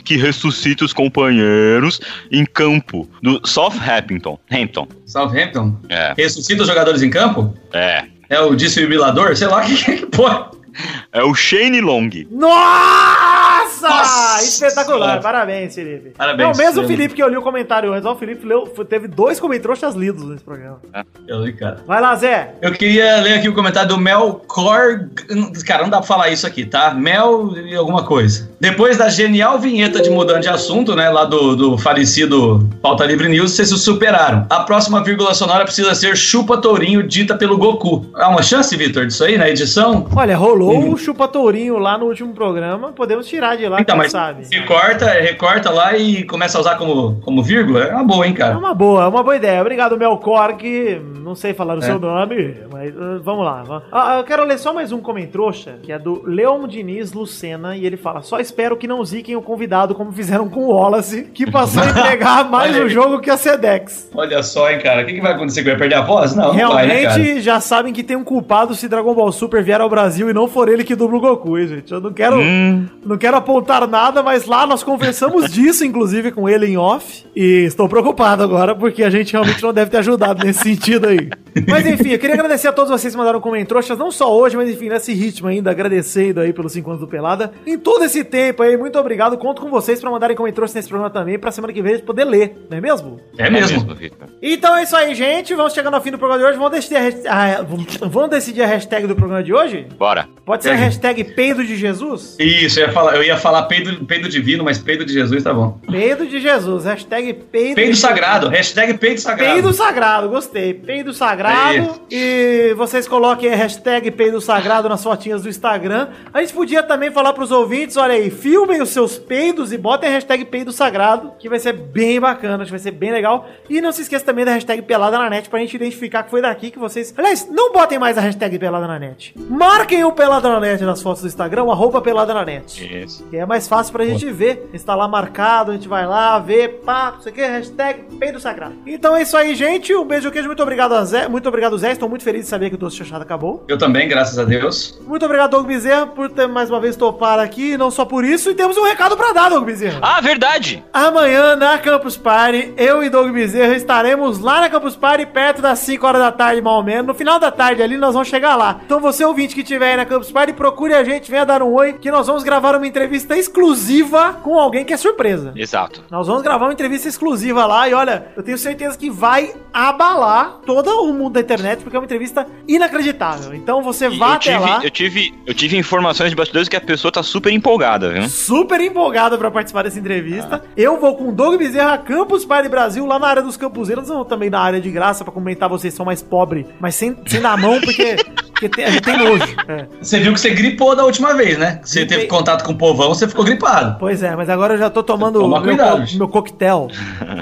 que ressuscita os companheiros em campo do Southampton? Hampton. Southampton. É, Ressuscita os jogadores em campo? é. É o desfibrilador? Sei lá o que, que pode. É o Shane Long. Nossa! Nossa Espetacular. Parabéns, Felipe. Parabéns, Não, mesmo o Felipe. Que eu li o comentário antes, ó, o Felipe leu, teve dois comentários lidos nesse programa. Eu li, cara. Vai lá, Zé. Eu queria ler aqui o comentário do Mel Cor. Cara, não dá pra falar isso aqui, tá? Mel e alguma coisa. Depois da genial vinheta de mudando de assunto, né? Lá do, do falecido Pauta Livre News, vocês se superaram. A próxima vírgula sonora precisa ser Chupa Tourinho, dita pelo Goku. Há uma chance, Vitor, disso aí na edição? Olha, rolou Uhum. o chupa-tourinho lá no último programa. Podemos tirar de lá, Então, quem mas sabe. recorta, recorta lá e começa a usar como, como vírgula. É uma boa, hein, É cara? uma boa, é uma boa ideia. Obrigado, Melkorg. Não sei falar o É. seu nome, mas uh, vamos lá. va- Ah, eu quero ler só mais um comentrouxa, que é do Leon Diniz Lucena, e ele fala: Só espero que não ziquem o convidado como fizeram com o Wallace, que passou a entregar mais Olha um jogo que a Sedex. Olha só, hein, cara. O que, que vai acontecer? Que vai perder a voz? Não, não vai, né? Realmente já sabem que tem um culpado se Dragon Ball Super vier ao Brasil e não for ele que dubla o Goku, gente. Eu não quero, Hum. não quero apontar nada, mas lá nós conversamos disso, inclusive, com ele em off. E estou preocupado agora, porque a gente realmente não deve ter ajudado nesse sentido aí. Mas enfim, eu queria agradecer a todos vocês que mandaram comentários, não só hoje, mas enfim, nesse ritmo ainda, agradecendo aí pelos 5 anos do Pelada. Em todo esse tempo aí, muito obrigado. Conto com vocês pra mandarem comentários nesse programa também, pra semana que vem a gente poder ler, não é mesmo? É mesmo. Vitor. Então é isso aí, gente. Vamos chegando ao fim do programa de hoje. Vamos decidir a, ah, vamos decidir a hashtag do programa de hoje? Bora. Pode ser a É. hashtag peido de Jesus? Isso, eu ia falar, eu ia falar peido, peido divino, mas peido de Jesus tá bom. Peido de Jesus. Hashtag peido Peido de sagrado, hashtag peido Jesus. sagrado. Peido sagrado, gostei. Peido sagrado. E vocês coloquem a hashtag peido sagrado nas fotinhas do Instagram. A gente podia também falar pros ouvintes, olha aí, filmem os seus peidos e botem a hashtag peido sagrado, que vai ser bem bacana, acho que vai ser bem legal. E não se esqueça também da hashtag pelada na net pra gente identificar que foi daqui que vocês... Aliás, não botem mais a hashtag pelada na net. Marquem o pelada na net nas fotos do Instagram, arroba pelada na net. Isso. E Que é mais fácil pra gente ver. Está lá marcado, a gente vai lá, vê, pá, não sei o que, hashtag peido sagrado. Então é isso aí, gente. Um beijo, queijo. Muito obrigado, a Zé. Muito obrigado, Zé. Estou muito feliz de saber que o Doce Chachado acabou. Eu também, graças a Deus. Muito obrigado, Doug Bezerra, por ter mais uma vez topar aqui. Não só por isso, e temos um recado pra dar, Doug Bezerra. Ah, verdade! Amanhã, na Campus Party, eu e Doug Bezerra estaremos lá na Campus Party, perto das 5 horas da tarde, mais ou menos. No final da tarde ali, nós vamos chegar lá. Então, você ouvinte que estiver aí na Campus Party, procure a gente, venha dar um oi, que nós vamos gravar uma entrevista exclusiva com alguém que é surpresa. Exato. Nós vamos gravar uma entrevista exclusiva lá e olha, eu tenho certeza que vai abalar todo o mundo da internet, porque é uma entrevista inacreditável. Então você E vá eu até tive, lá. eu, tive, eu tive informações de bastidores que a pessoa tá super empolgada, viu? super empolgado pra participar dessa entrevista. Eu vou com o Doug Bezerra, Campus Party Brasil, lá na área dos campuseiros, ou também na área de graça, pra comentar vocês são mais pobres, mas sem, sem dar a mão, porque, porque tem, a gente tem nojo. É. Você viu que você gripou da última vez, né? Você Gripei. teve contato com o povão, você ficou gripado. Pois é, mas agora eu já tô tomando Toma o meu, co- meu coquetel.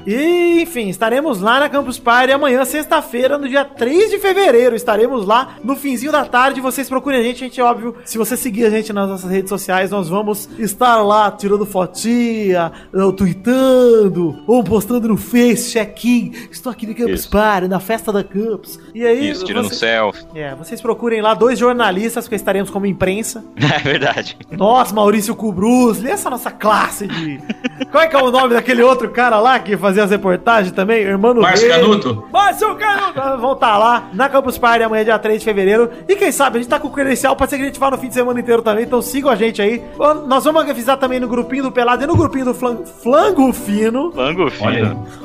E, enfim, estaremos lá na Campus Party amanhã, sexta-feira, no dia 3 de fevereiro. Estaremos lá no finzinho da tarde. Vocês procurem a gente, gente, óbvio. Se você seguir a gente nas nossas redes sociais, nós vamos estar lá tirando fotinha, ou tweetando, ou postando no Face, check-in. Estou aqui no Campus Isso. Party, na festa da Campus. E aí, Isso, tirando você- selfie. É, vocês procurem lá dois jornalistas, porque estaremos como imprensa. É verdade. Nós, Maurício Cubrus, essa nossa classe de. Qual é que é o nome daquele outro cara lá que fazia as reportagens também? Irmão Márcio Canuto. Márcio Canuto! Vão estar lá na Campus Party amanhã, dia 3 de fevereiro. E quem sabe, a gente tá com credencial, pode ser que a gente vá no fim de semana inteiro também, então sigam a gente aí. Nós vamos avisar também no grupinho do Pelado e no grupinho do Flan- Flango Fino. Flango.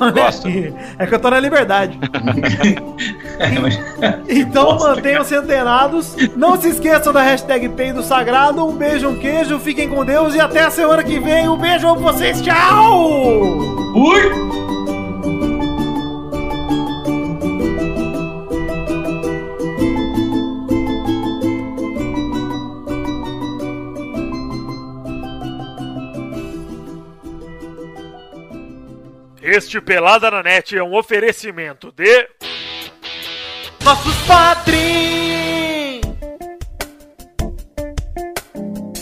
Olha Gosto. É que eu tô na liberdade. É, Então mantenham-se antenados. Não se esqueçam da hashtag Peido Sagrado. Um beijo, um queijo. Fiquem com Deus e até a semana que vem. Um beijo pra vocês. Tchau! Ui! Este Pelada na Net é um oferecimento de. Nossos padrinhos!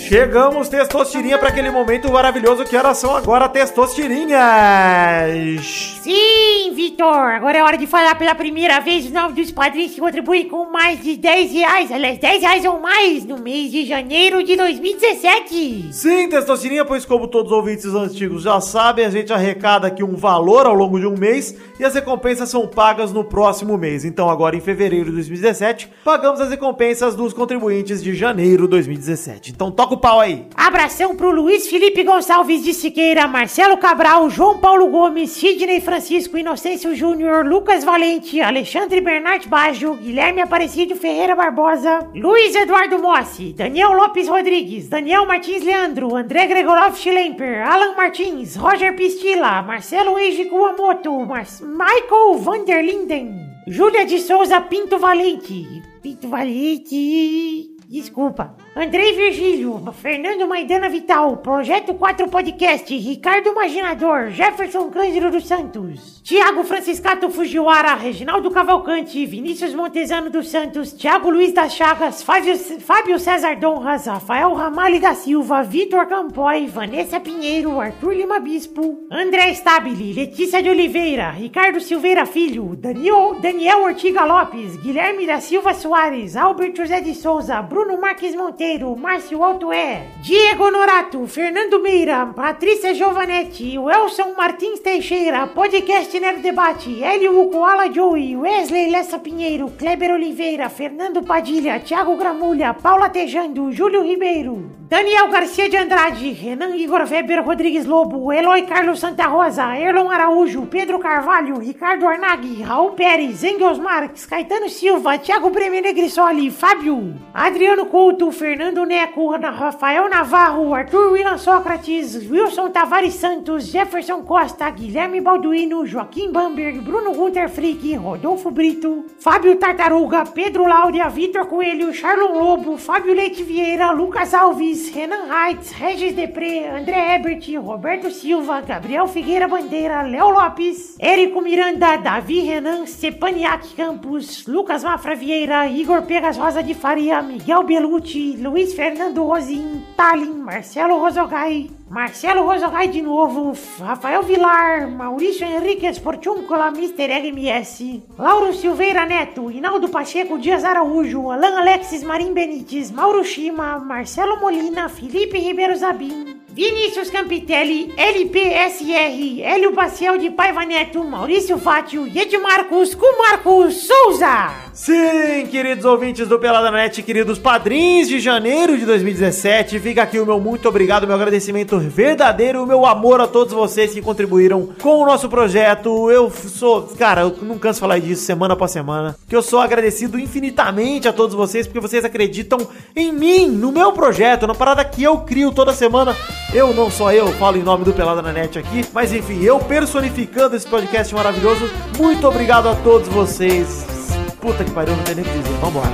Chegamos, Testostirinha, para aquele momento maravilhoso que elas são agora Testostirinhas! Sim, Vitor! Agora é hora de falar pela primeira vez o nome dos padrinhos que contribuem com mais de 10 reais, aliás, 10 reais ou mais no mês de janeiro de 2017. Sim, Testostirinha, pois como todos os ouvintes antigos já sabem, a gente arrecada aqui um valor ao longo de um mês e as recompensas são pagas no próximo mês. Então, agora em fevereiro de 2017, pagamos as recompensas dos contribuintes de janeiro de 2017. Então, toca o pau aí. Abração pro Luiz Felipe Gonçalves de Siqueira, Marcelo Cabral, João Paulo Gomes, Sidney Francisco Inocêncio Júnior, Lucas Valente, Alexandre Bernard Baggio, Guilherme Aparecido Ferreira Barbosa, Luiz Eduardo Mossi, Daniel Lopes Rodrigues, Daniel Martins Leandro, André Gregorov Schlemper, Alan Martins, Roger Pistila, Marcelo Eiji Kuamoto, Mar Michael Vanderlinden, Júlia de Souza Pinto Valente, Pinto Valente... Desculpa. Andrei Virgílio, Fernando Maidana Vital, Projeto 4 Podcast, Ricardo Imaginador, Jefferson Cândido dos Santos, Tiago Franciscato Fujiwara, Reginaldo Cavalcante, Vinícius Montezano dos Santos, Tiago Luiz das Chagas, Fábio, Fábio César Donras, Rafael Ramalho da Silva, Vitor Campoy, Vanessa Pinheiro, Arthur Lima Bispo, André Stabile, Letícia de Oliveira, Ricardo Silveira Filho, Daniel, Daniel Ortiga Lopes, Guilherme da Silva Soares, Albert José de Souza, Bruno Marques Monteiro, Márcio Altoé, Diego Norato, Fernando Meira, Patrícia Giovanetti, Welson Martins Teixeira, Podcast Nerd Debate, Hélio Koala Joey, Wesley Lessa Pinheiro, Kleber Oliveira, Fernando Padilha, Thiago Gramulha, Paula Tejando, Júlio Ribeiro, Daniel Garcia de Andrade, Renan Igor Weber Rodrigues Lobo, Eloy Carlos Santa Rosa, Erlon Araújo, Pedro Carvalho, Ricardo Arnag, Raul Pérez, Engels Marques, Caetano Silva, Thiago Bremer Negrissoli, Fábio, Adriano Couto, Fernando Neco, Rafael Navarro, Arthur William Sócrates, Wilson Tavares Santos, Jefferson Costa, Guilherme Balduino, Joaquim Bamberg, Bruno Gunter Frick, Rodolfo Brito, Fábio Tartaruga, Pedro Láudia, Vitor Coelho, Charlon Lobo, Fábio Leite Vieira, Lucas Alves, Renan Reitz, Regis Depré, André Ebert, Roberto Silva, Gabriel Figueira Bandeira, Léo Lopes, Érico Miranda, Davi Renan, Stepaniak Campos, Lucas Mafra Vieira, Igor Pegas Rosa de Faria, Miguel Gabriel Belucci, Luiz Fernando Rosim, Tallin, Marcelo Rosogai, Marcelo Rosogai de novo, Rafael Vilar, Maurício Henriquez Portiúncula, Mr. MS, Lauro Silveira Neto, Hinaldo Pacheco Dias Araújo, Alan Alexis Marim Benites, Mauro Shima, Marcelo Molina, Felipe Ribeiro Zabim, Vinícius Campitelli, LPSR, Hélio Baciel de Paiva Neto, Maurício Fátio Edmarcos Marcos Souza. Sim, queridos ouvintes do Pelada Net, queridos padrinhos de janeiro de 2017, fica aqui o meu muito obrigado, meu agradecimento verdadeiro, o meu amor a todos vocês que contribuíram com o nosso projeto. Eu sou, cara, eu não canso de falar disso semana após semana, que eu sou agradecido infinitamente a todos vocês porque vocês acreditam em mim, no meu projeto, na parada que eu crio toda semana. Eu não só eu, falo em nome do Pelada na Net aqui, mas enfim, eu personificando esse podcast maravilhoso. Muito obrigado a todos vocês. Puta que pariu, não tem nem o que dizer. Vambora.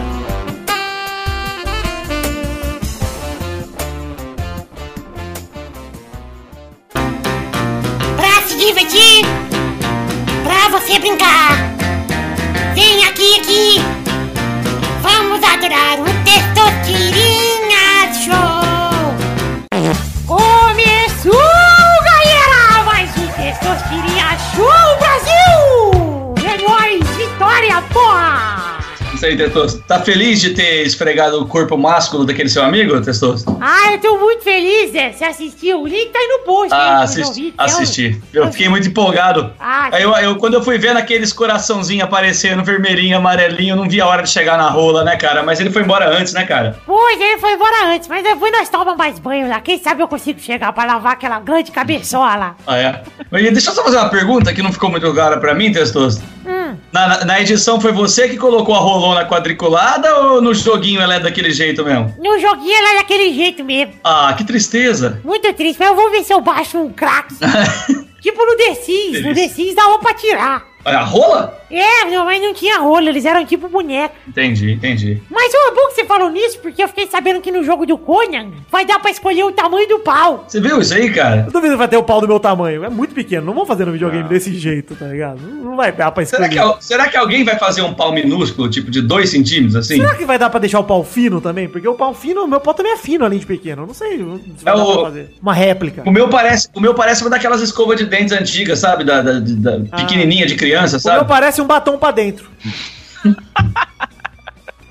Pra se divertir, pra você brincar. Vem aqui, aqui. Vamos adorar o Testosterinha vitória, porra! Isso aí, Testoso. Tá feliz de ter esfregado o corpo másculo daquele seu amigo, Testoso? Ah, eu tô muito feliz, Zé. Você assistiu? O link tá aí no post. Ah, assisti. ouvintes. assisti. Eu fiquei muito empolgado. Ah, Aí eu, eu- quando eu fui vendo aqueles coraçãozinhos aparecendo, vermelhinho, amarelinho, eu não vi a hora de chegar na rola, né, cara? Mas ele foi embora antes, né, cara? Pois, ele foi embora antes, mas depois nós tomamos mais banho lá. Quem sabe eu consigo chegar pra lavar aquela grande cabeçola. Ah, é. Mas deixa eu só fazer uma pergunta que não ficou muito clara pra mim, Testoso. Hum, Na, na- edição foi você que colocou a rolona quadriculada ou no joguinho ela é daquele jeito mesmo? no joguinho ela é daquele jeito mesmo. Ah, que tristeza. Muito triste, mas eu vou ver se eu baixo um crack. tipo no The Sims. No The Sims dá pra tirar. Olha, a rola? É, não, mas não tinha rolo, eles eram tipo boneco. Entendi, entendi. Mas é bom que você falou nisso, porque eu fiquei sabendo que no jogo do Conan vai dar pra escolher o tamanho do pau. Você viu isso aí, cara? Eu duvido que vai ter o pau do meu tamanho. É muito pequeno. Não vão fazer no videogame desse jeito, tá ligado? Não não vai dar pra Será escolher. que, al- será que alguém vai fazer um pau minúsculo, tipo de 2 centímetros, assim? Será que vai dar pra deixar o pau fino também? Porque o pau fino, o meu pau também é fino além de pequeno. Eu não sei se vai É dar o- pra fazer. Uma réplica. O meu parece, o meu parece uma daquelas escovas de dentes antigas, sabe? Da, da- da- pequenininha de criança, O meu sabe? parece um batom pra dentro.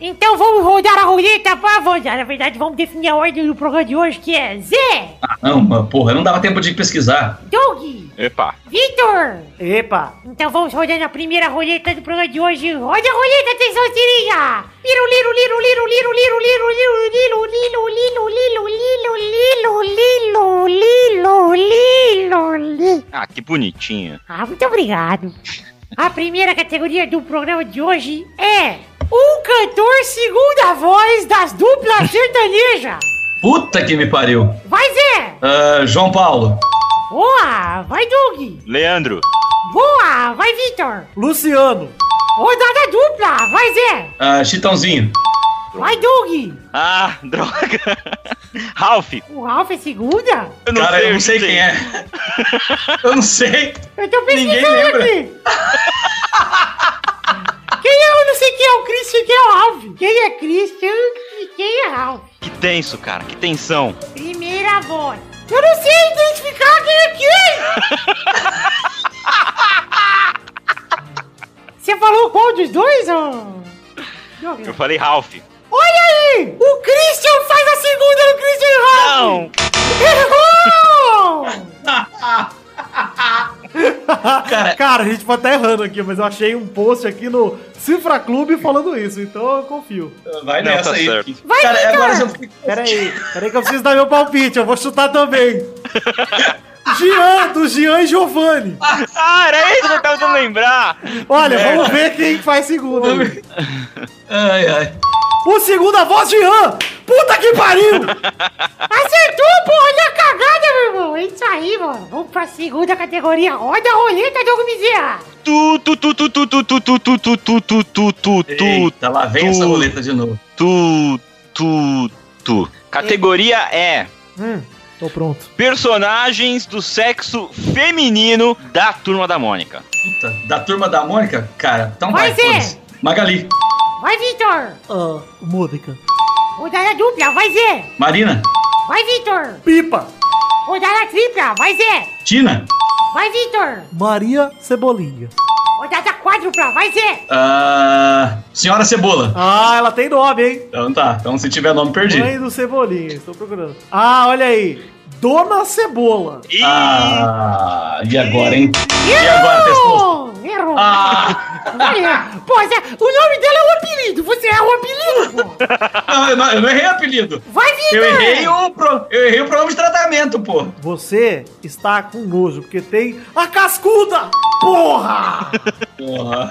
Então vamos rodar a roleta pra avançar. Na verdade, vamos definir a ordem do programa de hoje, que é Zé, Ah, não, mas, porra, não dava tempo de pesquisar. Doug, Epa. Vitor. Epa! Então vamos rodando a primeira roleta do programa de hoje. Roda a roleta, atenção, tirinha! Liro, liro, liro, liro, liro, liro, liro, liro, liro, liro, liro, liro, liro, liro, liro, liro, liro, liro. Ah, que bonitinho. Ah, muito obrigado. A primeira categoria do programa de hoje é um cantor segunda voz das duplas sertaneja. Puta que me pariu. Vai, Zé! Ah, João Paulo. Boa! Vai, Doug! Leandro. Boa! Vai, Vitor! Luciano! Rodada dupla! Vai, Zé! Ah, Chitãozinho. Vai, Doug! Ah, droga. Ralph. O Ralph é segunda? Eu Cara, eu não sei quem é. eu não sei. Eu tô Ninguém lembra. aqui! Quem é? Eu não sei quem é o Christian e quem é o Ralph. Quem é Christian e quem é Ralph? Que tenso, cara. Que tensão. Primeira voz. Eu não sei identificar quem é quem! Você falou qual dos dois, ô? Eu falei Ralph. Aí! O Christian faz a segunda no Christian Ralph! Não. Errou! Cara, Cara, a gente pode estar errando aqui, mas eu achei um post aqui no Cifra Clube falando isso, então eu confio. vai Não, nessa tá aí. certo. Vai, Cara, agora eu fico... Pera aí, pera aí que eu preciso dar meu palpite, eu vou chutar também. Jean, do Jean e Giovanni. Ah, era isso que eu tava tentando lembrar. Olha, vamos ver quem faz segundo. Ai, ai. O segunda voz, Jean! Puta que pariu! Acertou, porra! Olha a cagada, meu irmão! É isso aí, mano! Vamos pra segunda categoria. Roda a roleta, Diogo Bezerra! Tu, tu, tu, tu, tu, tu, tu, tu, tu, tu, tu, tu, tu, tu, tu, Eita, lá vem essa roleta de novo. tu, tu, tu. Categoria é Hum, tô pronto. personagens do sexo feminino da Turma da Mônica. Puta, da turma da Mônica? Cara, então Vai vai. Magali. Vai, Vitor! Ah, Mônica. Rodada dupla, vai Zé. Marina. Vai Vitor. Pipa. Rodada tripla, vai Zé. Tina. Vai Vitor. Maria Cebolinha. Rodada quádrupla, vai Zé. Ah, senhora Cebola. Ah, ela tem nome, hein? Então tá. Então se tiver nome, perdi. Mãe do Cebolinha, estou procurando. Ah, olha aí. Dona Cebola. Ih, Ah, e agora, hein? E agora, Testoso? Errou. Errou. Ah, Olha, pô, Zé, o nome dela é o apelido. Você é o apelido, pô. não, eu não, eu não errei apelido. Vai Vitor. Eu errei o, pro, eu errei o pronome de tratamento, pô. Você está com nojo, porque tem a cascuda! Porra! Porra.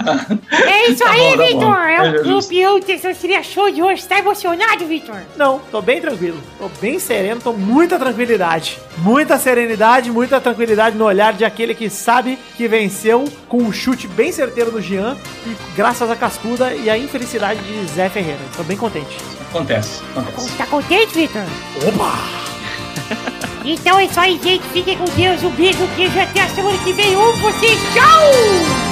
É isso Tá aí, tá. Vitor. É É o campeão Testosteria Show de hoje. Tá emocionado, Vitor? Não, tô bem tranquilo. Tô bem sereno, tô muita tranquilidade. Muita serenidade, muita tranquilidade no olhar de aquele que sabe que venceu com um chute bem certeiro no Jean e graças à cascuda e à infelicidade de Zé Ferreira. Tô bem contente. Acontece, acontece. Tá contente, Vitor? Opa! Então é isso aí, gente. Fiquem com Deus. Um beijo, queijo. Até a semana que vem. Um, vocês. Tchau!